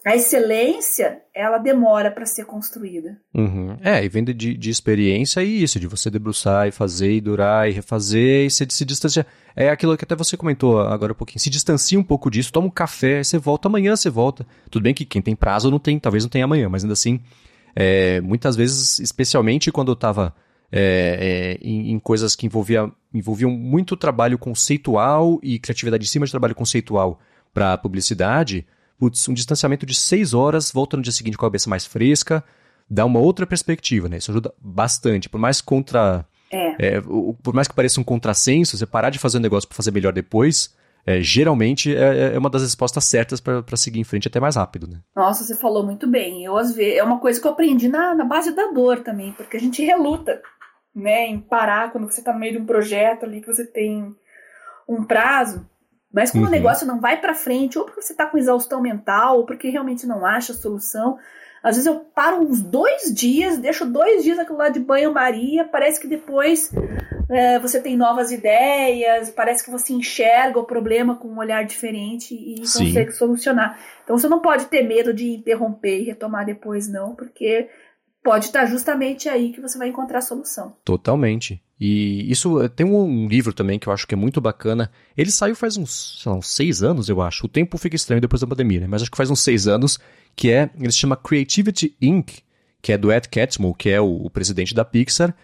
A excelência, ela demora para ser construída. Uhum. É, e vem de, de experiência e isso, de você debruçar e fazer e durar e refazer e se, se distanciar. É aquilo que até você comentou agora um pouquinho. Se distancia um pouco disso, toma um café, você volta, amanhã você volta. Tudo bem que quem tem prazo não tem, talvez não tenha amanhã, mas ainda assim, é, muitas vezes, especialmente quando eu estava é, é, em, em, coisas que envolvia, envolviam muito trabalho conceitual e criatividade em cima de trabalho conceitual para publicidade, putz, um distanciamento de seis horas, volta no dia seguinte com a cabeça mais fresca, dá uma outra perspectiva, né? Isso ajuda bastante. Por mais contra. É. É, por mais que pareça um contrassenso, você parar de fazer um negócio para fazer melhor depois, é, geralmente é, é, uma das respostas certas para seguir em frente até mais rápido, né? Nossa, você falou muito bem. Eu, às vezes, é uma coisa que eu aprendi na, na base da dor também, porque a gente reluta, né, em parar quando você está no meio de um projeto ali que você tem um prazo. Mas quando uhum. o negócio não vai para frente, ou porque você está com exaustão mental, ou porque realmente não acha a solução, às vezes eu paro uns dois dias, deixo dois dias aquilo lá de banho-maria, parece que depois é, você tem novas ideias, parece que você enxerga o problema com um olhar diferente e Sim. consegue solucionar. Então você não pode ter medo de interromper e retomar depois, não, porque pode estar justamente aí que você vai encontrar a solução. Totalmente. E isso eh, tem um livro também que eu acho que é muito bacana. Ele saiu faz uns, sei lá, uns seis anos, eu acho. O tempo fica estranho depois da pandemia, né? Mas acho que faz uns seis anos, que é, ele se chama Creativity Inc., que é do Ed Catmull, que é o, o presidente da Pixar.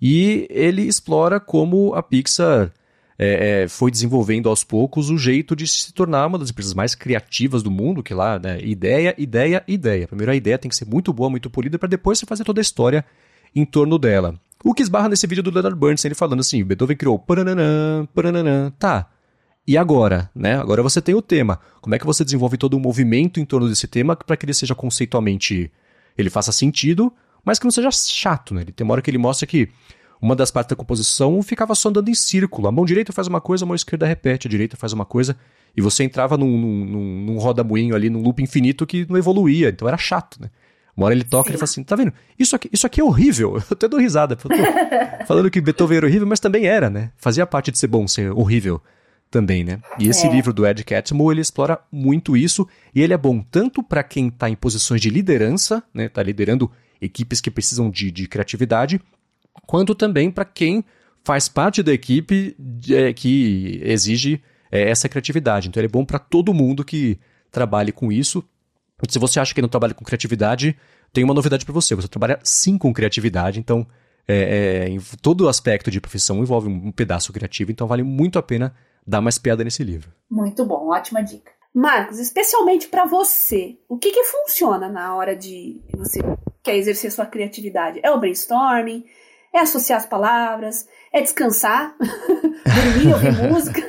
E ele explora como a Pixar é, é, foi desenvolvendo aos poucos o jeito de se tornar uma das empresas mais criativas do mundo, que lá, né, ideia, ideia, ideia. Primeiro a ideia tem que ser muito boa, muito polida, para depois você fazer toda a história em torno dela. O que esbarra nesse vídeo do Leonard Bernstein, ele falando assim, Beethoven criou parananã, parananã, tá. E agora, né? Agora você tem o tema. Como é que você desenvolve todo um movimento em torno desse tema para que ele seja conceitualmente, ele faça sentido, mas que não seja chato, né? Ele tem uma hora que ele mostra que uma das partes da composição ficava só andando em círculo. A mão direita faz uma coisa, a mão esquerda repete, a direita faz uma coisa, e você entrava num, num, num roda-moinho ali, num loop infinito que não evoluía, então era chato, né? Uma hora ele toca e ele fala assim: tá vendo? Isso aqui, isso aqui é horrível. *laughs* Eu até dou risada. Falando que Beethoven era horrível, mas também era, né? Fazia parte de ser bom, ser horrível também, né? E esse é. livro do Ed Catmull, ele explora muito isso, e ele é bom tanto para quem está em posições de liderança, né? Tá liderando equipes que precisam de, de criatividade, quanto também para quem faz parte da equipe é, que exige é, essa criatividade. Então ele é bom para todo mundo que trabalhe com isso, se você acha que não trabalha com criatividade, tem uma novidade para você. Você trabalha sim com criatividade, então é, é, em todo aspecto de profissão envolve um pedaço criativo, então vale muito a pena dar mais piada nesse livro. Muito bom, ótima dica. Marcos, especialmente para você, o que, que funciona na hora de você quer exercer sua criatividade? É o brainstorming? É associar as palavras? É descansar? *laughs* Dormir, ouvir *laughs* música?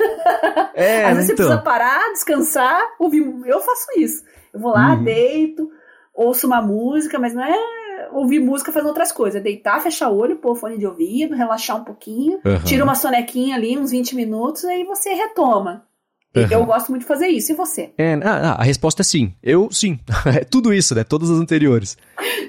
É, Às vezes então... você precisa parar, descansar, ouvir. Eu faço isso. Eu vou lá, uhum. deito, ouço uma música, mas não é ouvir música fazendo outras coisas. É deitar, fechar o olho, pôr fone de ouvido, relaxar um pouquinho, uhum. tira uma sonequinha ali, uns 20 minutos, aí você retoma. Uhum. Eu gosto muito de fazer isso. E você? É, ah, ah a resposta é sim. Eu, sim. *laughs* É tudo isso, né? Todas as anteriores.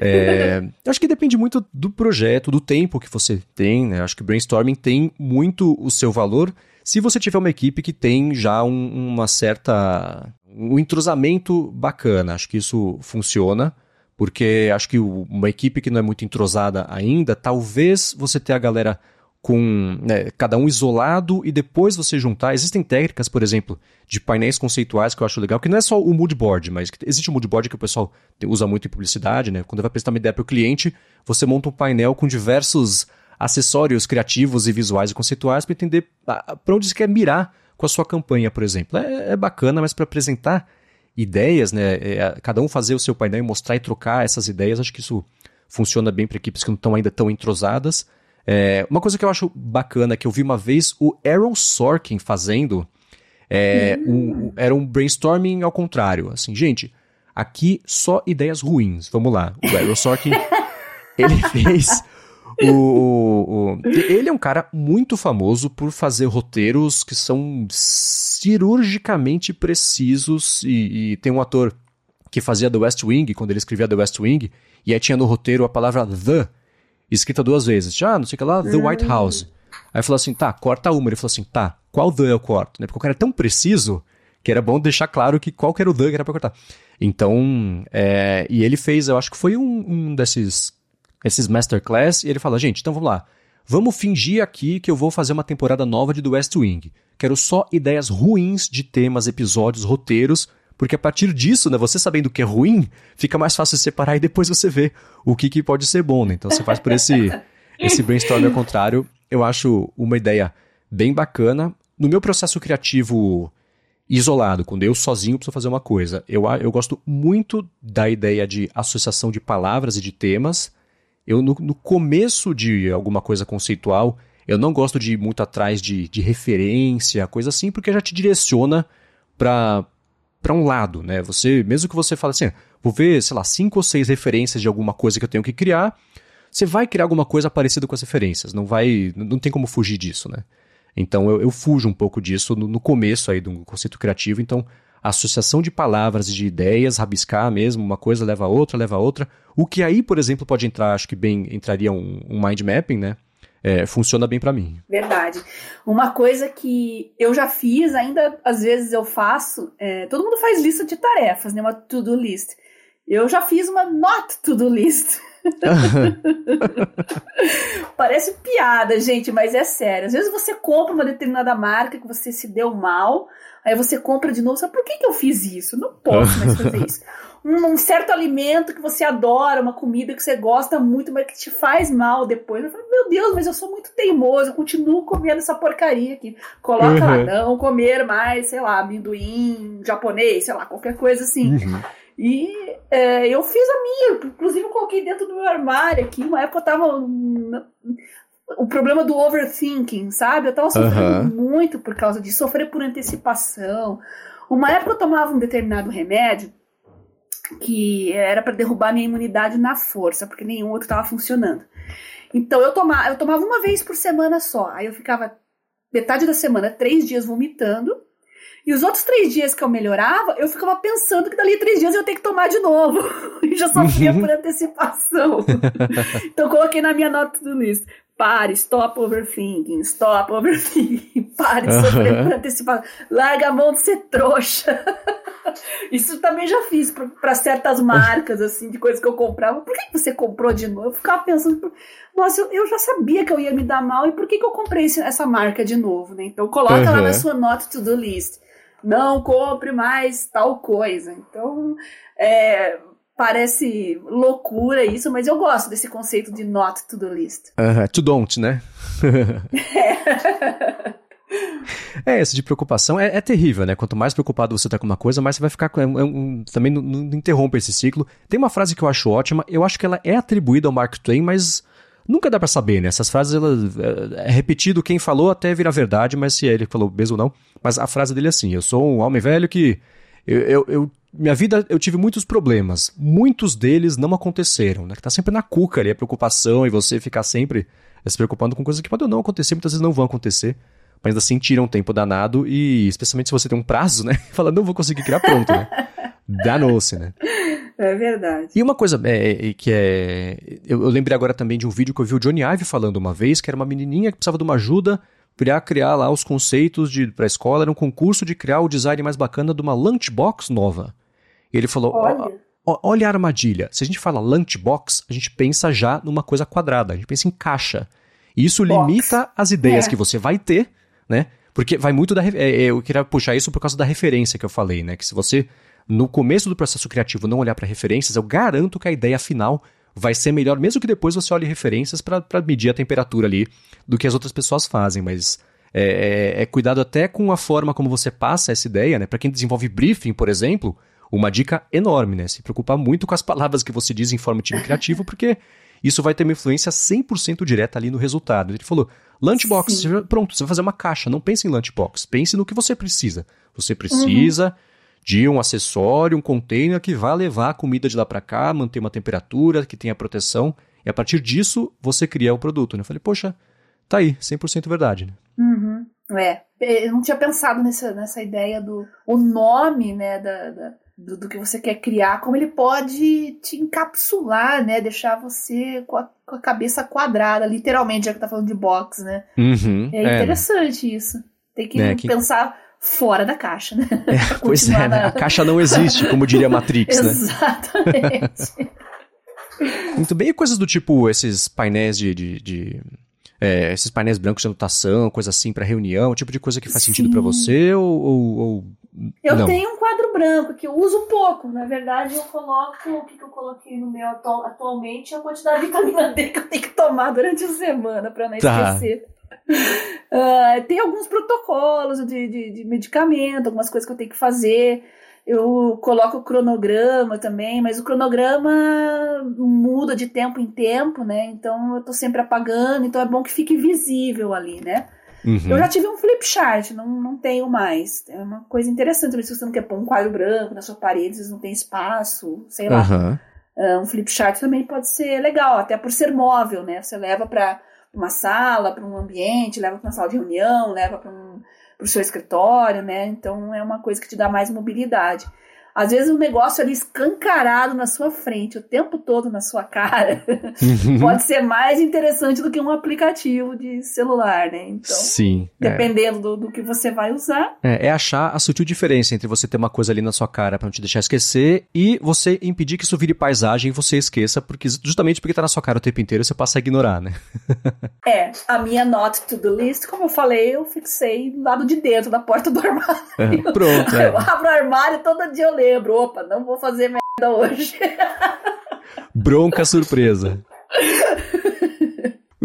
É, *laughs* eu acho que depende muito do projeto, do tempo que você tem, né? Acho que brainstorming tem muito o seu valor se você tiver uma equipe que tem já um, uma certa um entrosamento bacana. Acho que isso funciona, porque acho que uma equipe que não é muito entrosada ainda, talvez você ter a galera com né, cada um isolado e depois você juntar. Existem técnicas, por exemplo, de painéis conceituais que eu acho legal, que não é só o mood board, mas existe um mood board que o pessoal usa muito em publicidade, né? Quando vai prestar uma ideia para o cliente, você monta um painel com diversos acessórios criativos e visuais e conceituais para entender para onde você quer mirar com a sua campanha, por exemplo. É, é bacana, mas para apresentar ideias, né, é, cada um fazer o seu painel e mostrar e trocar essas ideias, acho que isso funciona bem para equipes que não estão ainda tão entrosadas. É, uma coisa que eu acho bacana, que eu vi uma vez o Aaron Sorkin fazendo, é, um, era um brainstorming ao contrário. Assim, gente, aqui só ideias ruins. Vamos lá. O Aaron Sorkin, *laughs* ele fez o, o, o, ele é um cara muito famoso por fazer roteiros que são cirurgicamente precisos e, e tem um ator que fazia The West Wing, quando ele escrevia The West Wing, e aí tinha no roteiro a palavra The, escrita duas vezes. Ah, não sei o que lá, The White hum. House. Aí falou assim, tá, corta uma. Ele falou assim, tá, qual The eu corto? Né? Porque o cara é tão preciso que era bom deixar claro que qual que era o Dan que era pra cortar. Então, é, e ele fez, eu acho que foi um, um desses esses masterclass, e ele fala, gente, então vamos lá, vamos fingir aqui que eu vou fazer uma temporada nova de The West Wing. Quero só ideias ruins de temas, episódios, roteiros, porque a partir disso, né, você sabendo o que é ruim, fica mais fácil separar e depois você vê o que, que pode ser bom, né? Então você faz por esse, *laughs* esse brainstorm ao contrário. Eu acho uma ideia bem bacana. No meu processo criativo isolado, quando eu sozinho preciso fazer uma coisa, eu, eu gosto muito da ideia de associação de palavras e de temas. Eu, no, no começo de alguma coisa conceitual, eu não gosto de ir muito atrás de, de referência, coisa assim, porque já te direciona para para um lado, né? Você, mesmo que você fale assim, vou ver, sei lá, cinco ou seis referências de alguma coisa que eu tenho que criar, você vai criar alguma coisa parecida com as referências, não vai, não tem como fugir disso, né? Então eu, eu fujo um pouco disso no, no começo aí do conceito criativo, então a associação de palavras e de ideias, rabiscar mesmo, uma coisa leva a outra, leva a outra, o que aí, por exemplo, pode entrar, acho que bem, entraria um, um mind mapping, né? É, funciona bem para mim. Verdade. Uma coisa que eu já fiz, ainda às vezes eu faço, é, todo mundo faz lista de tarefas, né? Uma to-do list. Eu já fiz uma not to-do list. *laughs* Parece piada, gente, mas é sério. Às vezes você compra uma determinada marca que você se deu mal, aí você compra de novo. Sabe por que, que eu fiz isso? Não posso mais fazer *laughs* isso um, certo alimento que você adora, uma comida que você gosta muito, mas que te faz mal depois. Eu falo, meu Deus, mas eu sou muito teimoso, eu continuo comendo essa porcaria aqui. Coloca uhum. lá, não comer mais, sei lá, amendoim japonês, sei lá, qualquer coisa assim. Uhum. E é, eu fiz a minha, inclusive eu coloquei dentro do meu armário aqui. Uma época eu tava. O problema do overthinking, sabe? Eu tava sofrendo uhum. muito por causa disso, sofrer por antecipação. Uma época eu tomava um determinado remédio que era para derrubar minha imunidade na força, porque nenhum outro estava funcionando. Então eu tomava, eu tomava uma vez por semana só. Aí eu ficava metade da semana, três dias vomitando. E os outros três dias que eu melhorava, eu ficava pensando que dali a três dias eu ia ter que tomar de novo. *laughs* e já sofria por antecipação. *laughs* então coloquei na minha nota do list. Pare, stop overthinking, stop overthinking, *laughs* pare de sofrer por antecipação, larga a mão de ser trouxa. *laughs* Isso também já fiz para certas marcas, assim, de coisas que eu comprava. Por que você comprou de novo? Eu ficava pensando, nossa, eu, eu já sabia que eu ia me dar mal, e por que, que eu comprei essa marca de novo, né? Então coloca uhum. lá na sua nota to-do list. Não compre mais tal coisa. Então, é, Parece loucura isso, mas eu gosto desse conceito de not to do list. Uh -huh. to don't, né? é. *laughs* é, esse de preocupação é, é, terrível, né? Quanto mais preocupado você tá com uma coisa, mais você vai ficar com. É um, um, também não, não interrompe esse ciclo. Tem uma frase que eu acho ótima, eu acho que ela é atribuída ao Mark Twain, mas nunca dá para saber, né? Essas frases, ela, é, é repetido quem falou até virar verdade, mas se ele falou mesmo ou não. Mas a frase dele é assim: Eu sou um homem velho que. Eu, eu, eu minha vida eu tive muitos problemas. Muitos deles não aconteceram, né? Que tá sempre na cuca ali, a preocupação e você ficar sempre se preocupando com coisas que podem não acontecer, muitas vezes não vão acontecer. Mas assim tiram um tempo danado e, especialmente se você tem um prazo, né? *laughs* Fala, não vou conseguir criar pronto, né? Danou-se, né? É verdade. E uma coisa é, é, que é. Eu, eu, lembrei agora também de um vídeo que eu vi o Johnny Ive falando uma vez, que era uma menininha que precisava de uma ajuda para criar lá os conceitos para a escola. Era um concurso de criar o design mais bacana de uma lunchbox nova. E ele falou: olha. olha a armadilha. Se a gente fala lunchbox, a gente pensa já numa coisa quadrada, a gente pensa em caixa. E isso Box. limita as ideias é. que você vai ter, né? Porque vai muito da. É, é, eu queria puxar isso por causa da referência que eu falei, né? Que se você, no começo do processo criativo, não olhar para referências, eu garanto que a ideia final vai ser melhor, mesmo que depois você olhe referências para medir a temperatura ali do que as outras pessoas fazem. Mas é, é, é cuidado até com a forma como você passa essa ideia, né? Para quem desenvolve briefing, por exemplo, uma dica enorme, né? Se preocupar muito com as palavras que você diz em forma de time criativo, porque isso vai ter uma influência 100% direta ali no resultado. Ele falou, lunchbox, Sim. pronto, você vai fazer uma caixa, não pense em lunchbox, pense no que você precisa. Você precisa uhum. De um acessório, um container que vá levar a comida de lá para cá, manter uma temperatura, que tenha proteção, e a partir disso você cria o produto. Né? Eu falei, poxa, tá aí, 100% verdade. Né? Uhum. É, eu não tinha pensado nessa, nessa ideia do o nome, né, da, da do, do, que você quer criar, como ele pode te encapsular, né? Deixar você com a, com a cabeça quadrada, literalmente, já que tá falando de box, né? Uhum, é, é interessante é. isso. Tem que, é, que pensar fora da caixa, né? É, *laughs* pois é, né? a caixa não existe, como diria Matrix, né? Exatamente. Muito bem, e coisas do tipo esses painéis de, de, de é, esses painéis brancos de anotação, coisa assim para reunião, tipo de coisa que faz Sim. sentido para você ou, ou, ou, Eu não? tenho um quadro branco que eu uso pouco. Na verdade, eu coloco o que, eu coloquei no meu atu atualmente a quantidade de vitamina D que eu tenho que tomar durante a semana para não tá. esquecer. Uh, tem alguns protocolos de, de, de medicamento, algumas coisas que eu tenho que fazer. Eu coloco o cronograma também, mas o cronograma muda de tempo em tempo, né? Então eu tô sempre apagando, então é bom que fique visível ali, né? Uhum. Eu já tive um flip chart, não, não tenho mais. É uma coisa interessante, se você não quer pôr um quadro branco na sua parede, não tem espaço, sei lá. Uhum. Uh, um flip chart também pode ser legal, até por ser móvel, né? Você leva para uma sala, para um ambiente, leva para uma sala de reunião, leva para um o seu escritório, né? Então é uma coisa que te dá mais mobilidade. Às vezes um negócio ali escancarado na sua frente, o tempo todo na sua cara, uhum. *laughs* pode ser mais interessante do que um aplicativo de celular, né? Então, Sim. É. Dependendo é. do, do, que você vai usar. É, é, achar a sutil diferença entre você ter uma coisa ali na sua cara para não te deixar esquecer e você impedir que isso vire paisagem e você esqueça, porque justamente porque tá na sua cara o tempo inteiro, você passa a ignorar, né? *laughs* é, a minha not to do list, como eu falei, eu fixei do lado de dentro da porta do armário. É, pronto. *laughs* É. Eu abro o armário todo dia eu leio lembro, opa, não vou fazer merda hoje. Bronca surpresa. *laughs*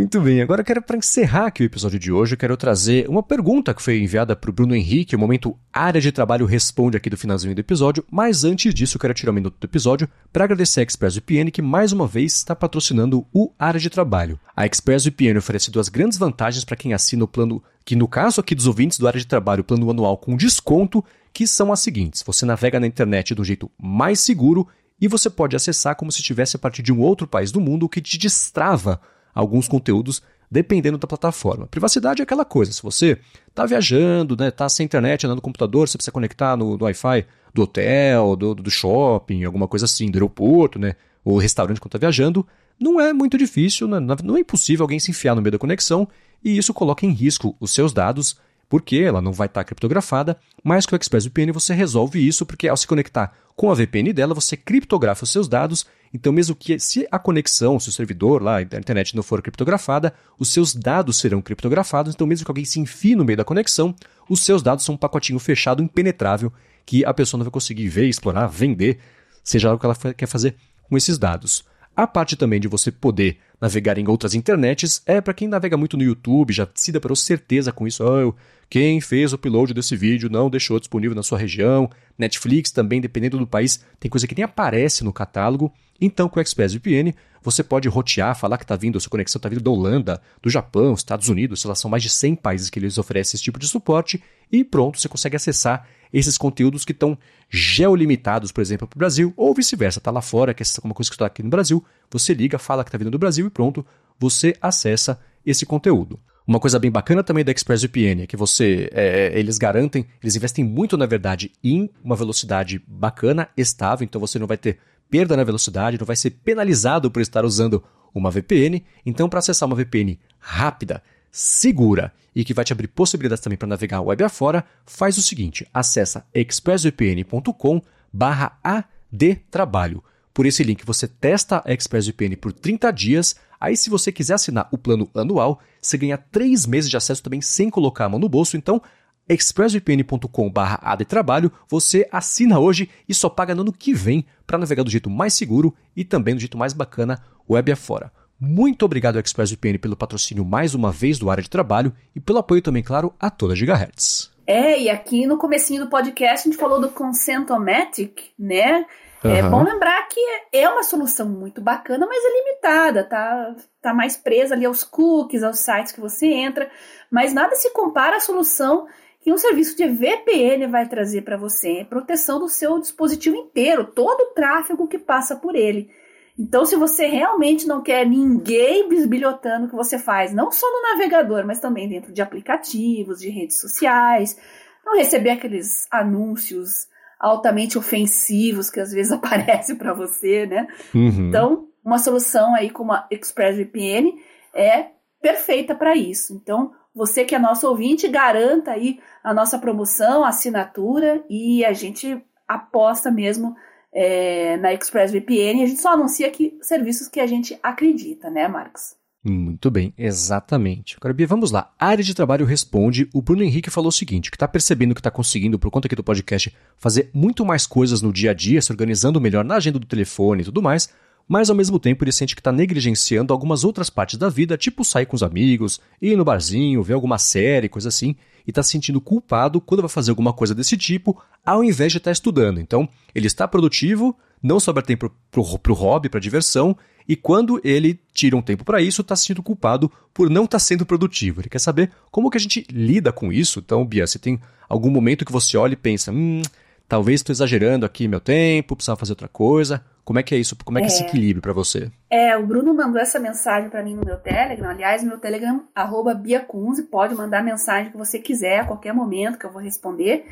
Muito bem, agora eu quero para encerrar aqui o episódio de hoje, eu quero trazer uma pergunta que foi enviada para o Bruno Henrique, o momento área de trabalho responde aqui do finalzinho do episódio, mas antes disso eu quero tirar um minuto do episódio para agradecer a ExpressVPN que mais uma vez está patrocinando o área de trabalho. A ExpressVPN oferece duas grandes vantagens para quem assina o plano, que no caso aqui dos ouvintes do área de trabalho, o plano anual com desconto que são as seguintes: você navega na internet do jeito mais seguro e você pode acessar como se estivesse a partir de um outro país do mundo, o que te destrava alguns conteúdos dependendo da plataforma. Privacidade é aquela coisa, se você está viajando, está né, tá sem internet, andando no computador, você precisa conectar no, no Wi-Fi do hotel, do, do shopping, alguma coisa assim, do aeroporto, né, ou restaurante quando está viajando, não é muito difícil, né, não é impossível alguém se enfiar no meio da conexão e isso coloca em risco os seus dados porque ela não vai estar criptografada, mas com o ExpressVPN você resolve isso, porque ao se conectar com a VPN dela, você criptografa os seus dados, então mesmo que se a conexão, se o servidor lá, a internet não for criptografada, os seus dados serão criptografados, então mesmo que alguém se enfie no meio da conexão, os seus dados são um pacotinho fechado, impenetrável, que a pessoa não vai conseguir ver, explorar, vender, seja lá o que ela quer fazer com esses dados. A parte também de você poder navegar em outras internets é para quem navega muito no YouTube, já se deparou certeza com isso. Oh, quem fez o upload desse vídeo não deixou disponível na sua região. Netflix também, dependendo do país, tem coisa que nem aparece no catálogo. Então, com o ExpressVPN, você pode rotear, falar que está vindo, a sua conexão está vindo da Holanda, do Japão, Estados Unidos, sei lá, são mais de 100 países que eles oferecem esse tipo de suporte, e pronto, você consegue acessar esses conteúdos que estão geolimitados, por exemplo, para o Brasil, ou vice-versa, está lá fora, que é uma coisa que está aqui no Brasil, você liga, fala que está vindo do Brasil e pronto, você acessa esse conteúdo. Uma coisa bem bacana também da ExpressVPN é que você, é, eles garantem, eles investem muito na verdade em uma velocidade bacana, estável, então você não vai ter perda na velocidade, não vai ser penalizado por estar usando uma VPN. Então, para acessar uma VPN rápida, segura e que vai te abrir possibilidades também para navegar web afora, faz o seguinte: acessa expressvpn.com/adtrabalho. Por esse link você testa a ExpressVPN por 30 dias. Aí, se você quiser assinar o plano anual, você ganha 3 meses de acesso também sem colocar a mão no bolso. Então, expressvpn.com/adtrabalho, você assina hoje e só paga no ano que vem para navegar do jeito mais seguro e também do jeito mais bacana web afora. Muito obrigado ExpressVPN pelo patrocínio mais uma vez do área de trabalho e pelo apoio também, claro, a toda Gigahertz. É, e aqui no comecinho do podcast a gente falou do Consentomatic, né? Uhum. É bom lembrar que é uma solução muito bacana, mas é limitada, tá, tá mais presa ali aos cookies, aos sites que você entra, mas nada se compara à solução que um serviço de VPN vai trazer para você, proteção do seu dispositivo inteiro, todo o tráfego que passa por ele. Então, se você realmente não quer ninguém bisbilhotando o que você faz, não só no navegador, mas também dentro de aplicativos, de redes sociais, não receber aqueles anúncios altamente ofensivos que às vezes *laughs* aparecem para você, né? Uhum. Então, uma solução aí como a ExpressVPN é perfeita para isso. Então, você que é nosso ouvinte, garanta aí a nossa promoção, assinatura e a gente aposta mesmo é, na ExpressVPN. A gente só anuncia aqui serviços que a gente acredita, né, Marcos? Muito bem, exatamente. Agora, Bia, vamos lá. A área de trabalho responde. O Bruno Henrique falou o seguinte: que está percebendo que está conseguindo, por conta aqui do podcast, fazer muito mais coisas no dia a dia, se organizando melhor na agenda do telefone e tudo mais, mas ao mesmo tempo ele sente que está negligenciando algumas outras partes da vida, tipo sair com os amigos, ir no barzinho, ver alguma série, coisa assim, e está se sentindo culpado quando vai fazer alguma coisa desse tipo, ao invés de estar tá estudando. Então, ele está produtivo, não sobra tempo para o hobby, para diversão, e quando ele tira um tempo para isso, está se sentindo culpado por não estar tá sendo produtivo. Ele quer saber como que a gente lida com isso. Então, Bia, você tem algum momento que você olha e pensa, hum, talvez estou exagerando aqui meu tempo, precisava fazer outra coisa. Como é que é isso? Como é que é esse equilíbrio para você? É, o Bruno mandou essa mensagem para mim no meu Telegram. Aliás, meu Telegram, arroba Biacunze, pode mandar a mensagem que você quiser a qualquer momento que eu vou responder.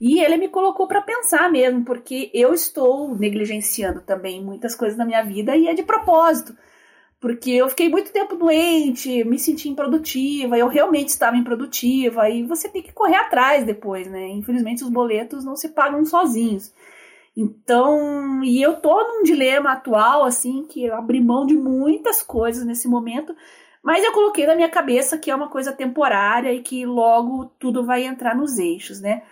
E ele me colocou para pensar mesmo, porque eu estou negligenciando também muitas coisas da minha vida e é de propósito. Porque eu fiquei muito tempo doente, me senti improdutiva, eu realmente estava improdutiva, e você tem que correr atrás depois, né? Infelizmente os boletos não se pagam sozinhos. Então, e eu tô num dilema atual, assim, que eu abri mão de muitas coisas nesse momento, mas eu coloquei na minha cabeça que é uma coisa temporária e que logo tudo vai entrar nos eixos, né?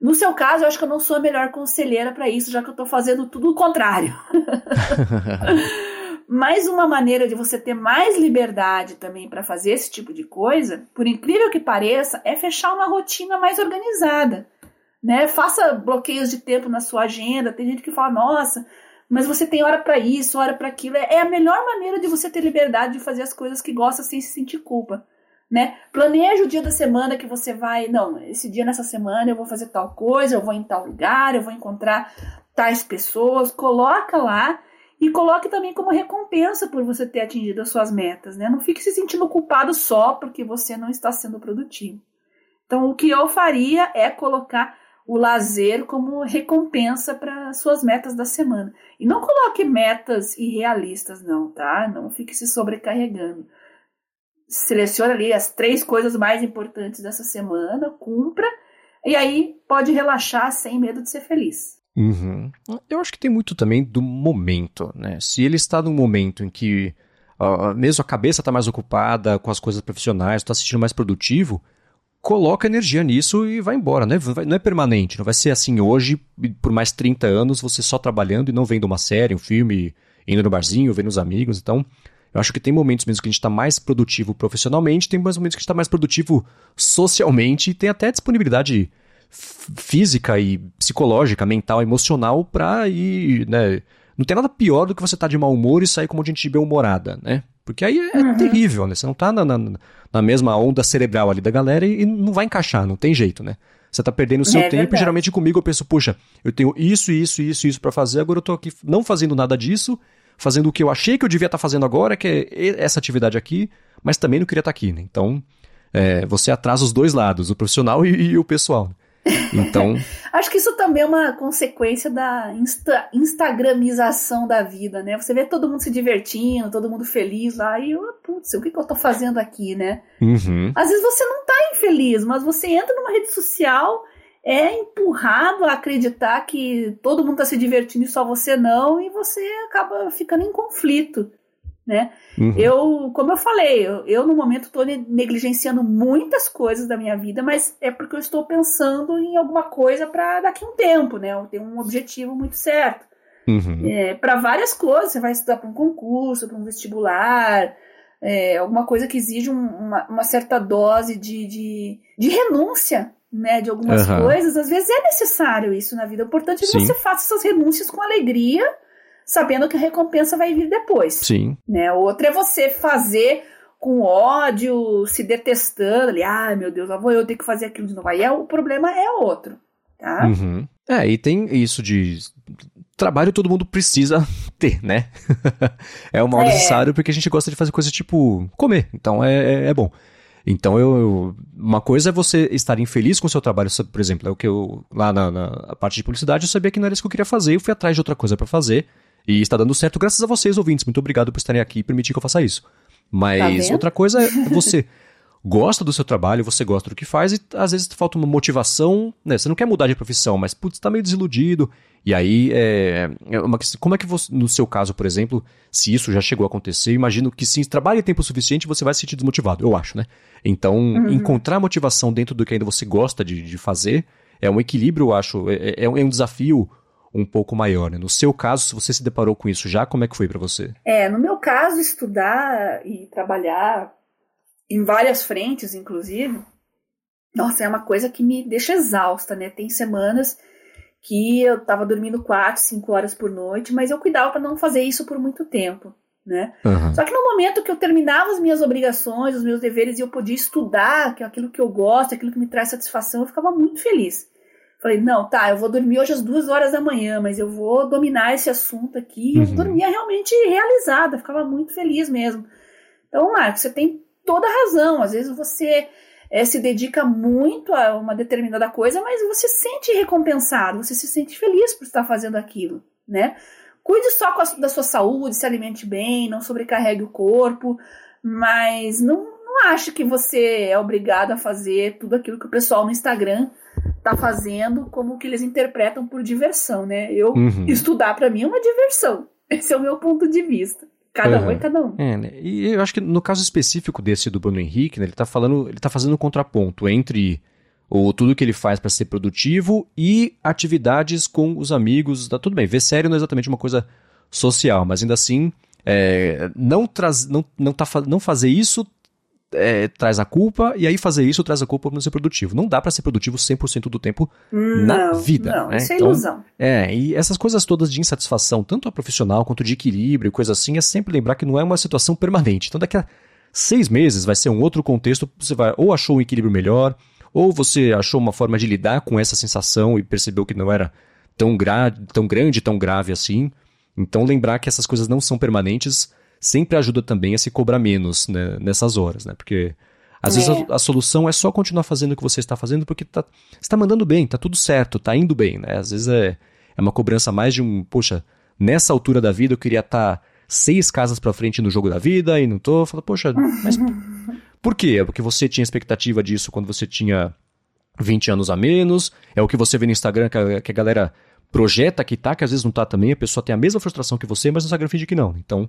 No seu caso, eu acho que eu não sou a melhor conselheira para isso, já que eu estou fazendo tudo o contrário. *laughs* Mas uma maneira de você ter mais liberdade também para fazer esse tipo de coisa, por incrível que pareça, é fechar uma rotina mais organizada. Né? Faça bloqueios de tempo na sua agenda. Tem gente que fala, nossa, mas você tem hora para isso, hora para aquilo. É a melhor maneira de você ter liberdade de fazer as coisas que gosta sem se sentir culpa né? Planeja o dia da semana que você vai, não, esse dia nessa semana eu vou fazer tal coisa, eu vou em tal lugar, eu vou encontrar tais pessoas, coloca lá e coloque também como recompensa por você ter atingido as suas metas, né? Não fique se sentindo culpado só porque você não está sendo produtivo. Então, o que eu faria é colocar o lazer como recompensa para suas metas da semana. E não coloque metas irrealistas, não, tá? Não fique se sobrecarregando seleciona ali as três coisas mais importantes dessa semana, cumpra, e aí pode relaxar sem medo de ser feliz. Uhum. Eu acho que tem muito também do momento, né? Se ele está num momento em que uh, mesmo a cabeça está mais ocupada com as coisas profissionais, está se sentindo mais produtivo, coloca energia nisso e vai embora, né? Não é permanente, não vai ser assim hoje, por mais 30 anos, você só trabalhando e não vendo uma série, um filme, indo no barzinho, vendo os amigos, então eu acho que tem momentos mesmo que a gente está mais produtivo profissionalmente, tem mais momentos que a gente está mais produtivo socialmente, e tem até disponibilidade física e psicológica, mental, emocional para ir, né? Não tem nada pior do que você estar tá de mau humor e sair como gente bem-humorada, né? Porque aí é uhum. terrível, né? Você não tá na, na, na, mesma onda cerebral ali da galera e, e, não vai encaixar, não tem jeito, né? Você tá perdendo o seu é tempo verdade. e geralmente comigo eu penso, puxa, eu tenho isso, isso, isso, isso para fazer, agora eu tô aqui não fazendo nada disso fazendo o que eu achei que eu devia estar tá fazendo agora, que é essa atividade aqui, mas também não queria estar tá aqui, né? Então, é, você atrasa os dois lados, o profissional *laughs* e, e o pessoal. Então. *laughs* Acho que isso também é uma consequência da insta instagramização da vida, né? Você vê todo mundo se divertindo, todo mundo feliz lá, e eu, putz, o que, que eu tô fazendo aqui, né? Uhum. Às vezes você não tá infeliz, mas você entra numa rede social é empurrado a acreditar que todo mundo está se divertindo e só você não, e você acaba ficando em conflito. Né? Uhum. Eu, como eu falei, eu, eu no momento estou negligenciando muitas coisas da minha vida, mas é porque eu estou pensando em alguma coisa para daqui a um tempo, né? Eu tenho um objetivo muito certo. Uhum. É, para várias coisas, você vai estudar para um concurso, para um vestibular, é, alguma coisa que exige um, uma, uma, certa dose de, de, de renúncia né, de algumas uhum. coisas, às vezes é necessário isso na vida. O importante é que você faça essas renúncias com alegria, sabendo que a recompensa vai vir depois. Sim. Né? Outra é você fazer com ódio, se detestando, ali, ah, meu Deus, lá vou eu ter que fazer aquilo de novo. Aí é, o problema é outro, tá? Uhum. É, e tem isso de trabalho todo mundo precisa *laughs* ter, né? *laughs* é o mal é. necessário porque a gente gosta de fazer coisas tipo comer, então é, é, é bom. Então, eu, uma coisa é você estar infeliz com o seu trabalho, por exemplo, é o que eu, lá na, na parte de publicidade, eu sabia que não era isso que eu queria fazer, eu fui atrás de outra coisa para fazer, e está dando certo graças a vocês, ouvintes. Muito obrigado por estarem aqui e permitir que eu faça isso. Mas tá outra coisa é você *laughs* gosta do seu trabalho, você gosta do que faz e às vezes falta uma motivação, né? Você não quer mudar de profissão, mas putz, tá meio desiludido. E aí, é, é uma, como é que você, no seu caso, por exemplo, se isso já chegou a acontecer, imagino que se trabalhe tempo suficiente, você vai se sentir desmotivado, eu acho, né? Então, uhum. encontrar motivação dentro do que ainda você gosta de, de fazer é um equilíbrio, eu acho, é, é, é um desafio um pouco maior. Né? No seu caso, se você se deparou com isso já, como é que foi para você? É, no meu caso, estudar e trabalhar em várias frentes, inclusive, nossa, é uma coisa que me deixa exausta, né? Tem semanas que eu tava dormindo quatro, cinco horas por noite, mas eu cuidava para não fazer isso por muito tempo, né? Uhum. Só que no momento que eu terminava as minhas obrigações, os meus deveres e eu podia estudar, que é aquilo que eu gosto, aquilo que me traz satisfação, eu ficava muito feliz. Falei, não, tá, eu vou dormir hoje às duas horas da manhã, mas eu vou dominar esse assunto aqui. Uhum. Eu dormia realmente realizada, ficava muito feliz mesmo. Então, Marcos, você tem toda razão. Às vezes você é, se dedica muito a uma determinada coisa, mas você se sente recompensado, você se sente feliz por estar fazendo aquilo, né? Cuide só a, da sua saúde, se alimente bem, não sobrecarregue o corpo, mas não, não ache que você é obrigado a fazer tudo aquilo que o pessoal no Instagram tá fazendo como que eles interpretam por diversão, né? Eu uhum. estudar para mim é uma diversão. Esse é o meu ponto de vista. Cada uhum. um é cada um. É, né? E eu acho que no caso específico desse do Bruno Henrique, né, ele está falando, ele tá fazendo um contraponto entre o tudo que ele faz para ser produtivo e atividades com os amigos. Tá, tudo bem, ver série não é exatamente uma coisa social, mas ainda assim é, não, traz, não, não, tá, não fazer isso é, traz a culpa, e aí fazer isso traz a culpa para não ser produtivo. Não dá para ser produtivo 100% do tempo não, na vida. Não, né? isso é então, ilusão. É, e essas coisas todas de insatisfação, tanto a profissional quanto de equilíbrio e coisa assim, é sempre lembrar que não é uma situação permanente. Então daqui a seis meses vai ser um outro contexto, você vai ou achou um equilíbrio melhor, ou você achou uma forma de lidar com essa sensação e percebeu que não era tão, gra tão grande, tão grave assim. Então lembrar que essas coisas não são permanentes sempre ajuda também a se cobrar menos né, nessas horas, né? Porque às é. vezes a, a, solução é só continuar fazendo o que você está fazendo porque tá, você está mandando bem, tá tudo certo, tá indo bem, né? Às vezes é, é uma cobrança mais de um, poxa, nessa altura da vida eu queria estar tá seis casas para frente no jogo da vida e não tô, fala, poxa, mas por quê? É porque você tinha expectativa disso quando você tinha 20 anos a menos, é o que você vê no Instagram que a, que a galera projeta que tá, que às vezes não tá também, a pessoa tem a mesma frustração que você, mas no Instagram finge que não. Então,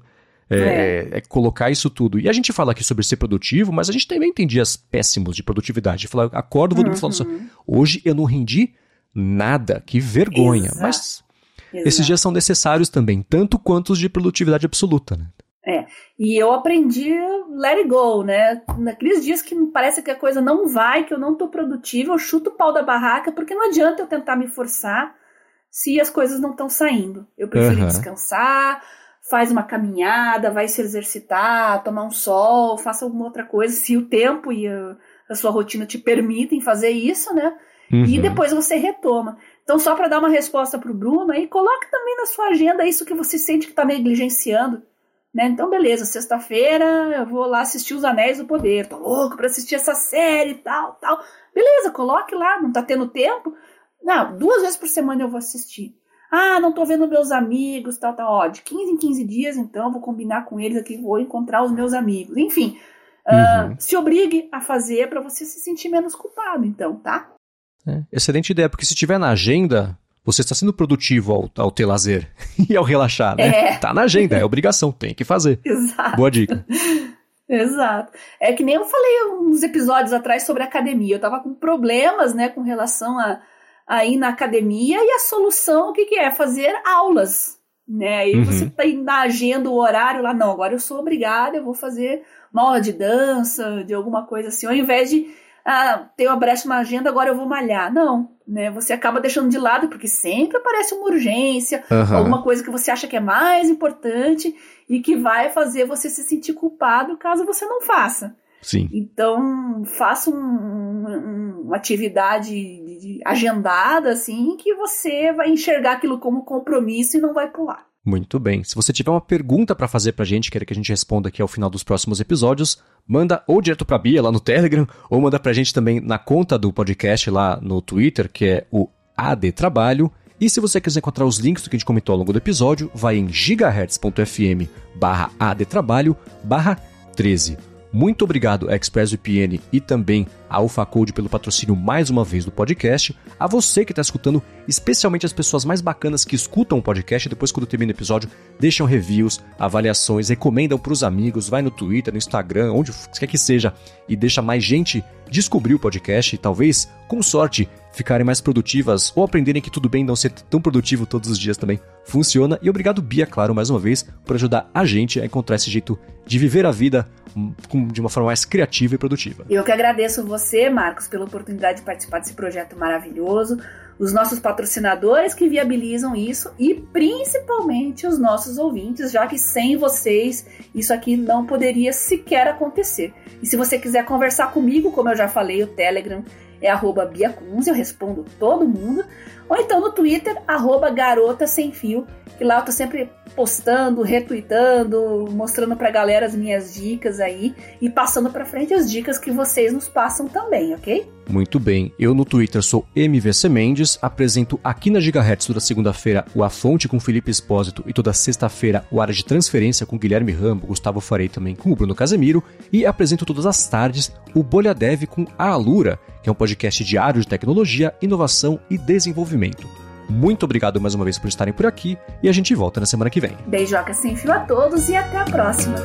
é, é. é, colocar isso tudo. E a gente fala aqui sobre ser produtivo, mas a gente também tem dias péssimos de produtividade. Falar, acordo, vou dormir uhum. falando hoje eu não rendi nada, que vergonha. Exato. Mas Exato. esses dias são necessários também, tanto quanto os de produtividade absoluta, né? É, e eu aprendi let it go, né? Naqueles dias que parece que a coisa não vai, que eu não tô produtivo, eu chuto o pau da barraca, porque não adianta eu tentar me forçar se as coisas não estão saindo. Eu prefiro uhum. descansar, faz uma caminhada, vai se exercitar, tomar um sol, faça alguma outra coisa, se o tempo e a, a sua rotina te permitem fazer isso, né? Uhum. E depois você retoma. Então, só para dar uma resposta para o Bruno, aí coloque também na sua agenda isso que você sente que está negligenciando. Né? Então, beleza, sexta-feira eu vou lá assistir Os Anéis do Poder. Tô louco para assistir essa série e tal, tal. Beleza, coloque lá, não tá tendo tempo. Não, duas vezes por semana eu vou assistir. Ah, não tô vendo meus amigos, tal, tal. Ó, de 15 em 15 dias, então, vou combinar com eles aqui, vou encontrar os meus amigos. Enfim, uh, se obrigue a fazer para você se sentir menos culpado, então, tá? É, excelente ideia, porque se tiver na agenda, você está sendo produtivo ao, ao ter lazer *laughs* e ao relaxar, né? É. Tá na agenda, é obrigação, tem que fazer. *laughs* Exato. Boa dica. Exato. É que nem eu falei uns episódios atrás sobre academia. Eu tava com problemas, né, com relação a aí na academia e a solução o que, que é? Fazer aulas. Né? Aí uhum. você tem na agenda o horário lá, não, agora eu sou obrigada, eu vou fazer uma aula de dança, de alguma coisa assim, ao invés de ah, ter uma brecha na agenda, agora eu vou malhar. Não, né? Você acaba deixando de lado, porque sempre aparece uma urgência, uhum. alguma coisa que você acha que é mais importante e que vai fazer você se sentir culpado caso você não faça. Sim. Então, faça um, um, uma atividade agendada, assim, que você vai enxergar aquilo como compromisso e não vai pular. Muito bem. Se você tiver uma pergunta para fazer pra gente, quer que a gente responda aqui ao final dos próximos episódios, manda ou direto pra Bia lá no Telegram, ou manda pra gente também na conta do podcast lá no Twitter, que é o AD Trabalho. E se você quiser encontrar os links do que a gente comentou ao longo do episódio, vai em gigahertz.fm barra AD Trabalho barra 13. Muito obrigado a ExpressVPN e também a AlphaCode pelo patrocínio mais uma vez do podcast. A você que está escutando, especialmente as pessoas mais bacanas que escutam o podcast, depois quando termina o episódio, deixam reviews, avaliações, recomendam para os amigos, vai no Twitter, no Instagram, onde quer que seja, e deixa mais gente descobrir o podcast e talvez, com sorte, ficarem mais produtivas ou aprenderem que tudo bem não ser tão produtivo todos os dias também funciona. E obrigado, Bia, claro, mais uma vez, por ajudar a gente a encontrar esse jeito de viver a vida de uma forma mais criativa e produtiva. Eu que agradeço você, Marcos, pela oportunidade de participar desse projeto maravilhoso, os nossos patrocinadores que viabilizam isso e principalmente os nossos ouvintes, já que sem vocês isso aqui não poderia sequer acontecer. E se você quiser conversar comigo, como eu já falei, o Telegram é arroba Bia Kunz, eu respondo todo mundo. Ou então no Twitter, arroba Garota Sem Fio, que lá eu tô sempre postando, retweetando, mostrando pra galera as minhas dicas aí e passando pra frente as dicas que vocês nos passam também, ok? Muito bem, eu no Twitter sou MVC Mendes, apresento aqui na Gigahertz toda segunda-feira o A Fonte com Felipe Espósito e toda sexta-feira o Área de Transferência com Guilherme Rambo, Gustavo Farei também com o Bruno Casemiro e apresento todas as tardes o Bolha Dev com a Alura, que é um podcast diário de tecnologia, inovação e desenvolvimento. Muito obrigado mais uma vez por estarem por aqui e a gente volta na semana que vem. Beijoca sem fio a todos e até a próxima.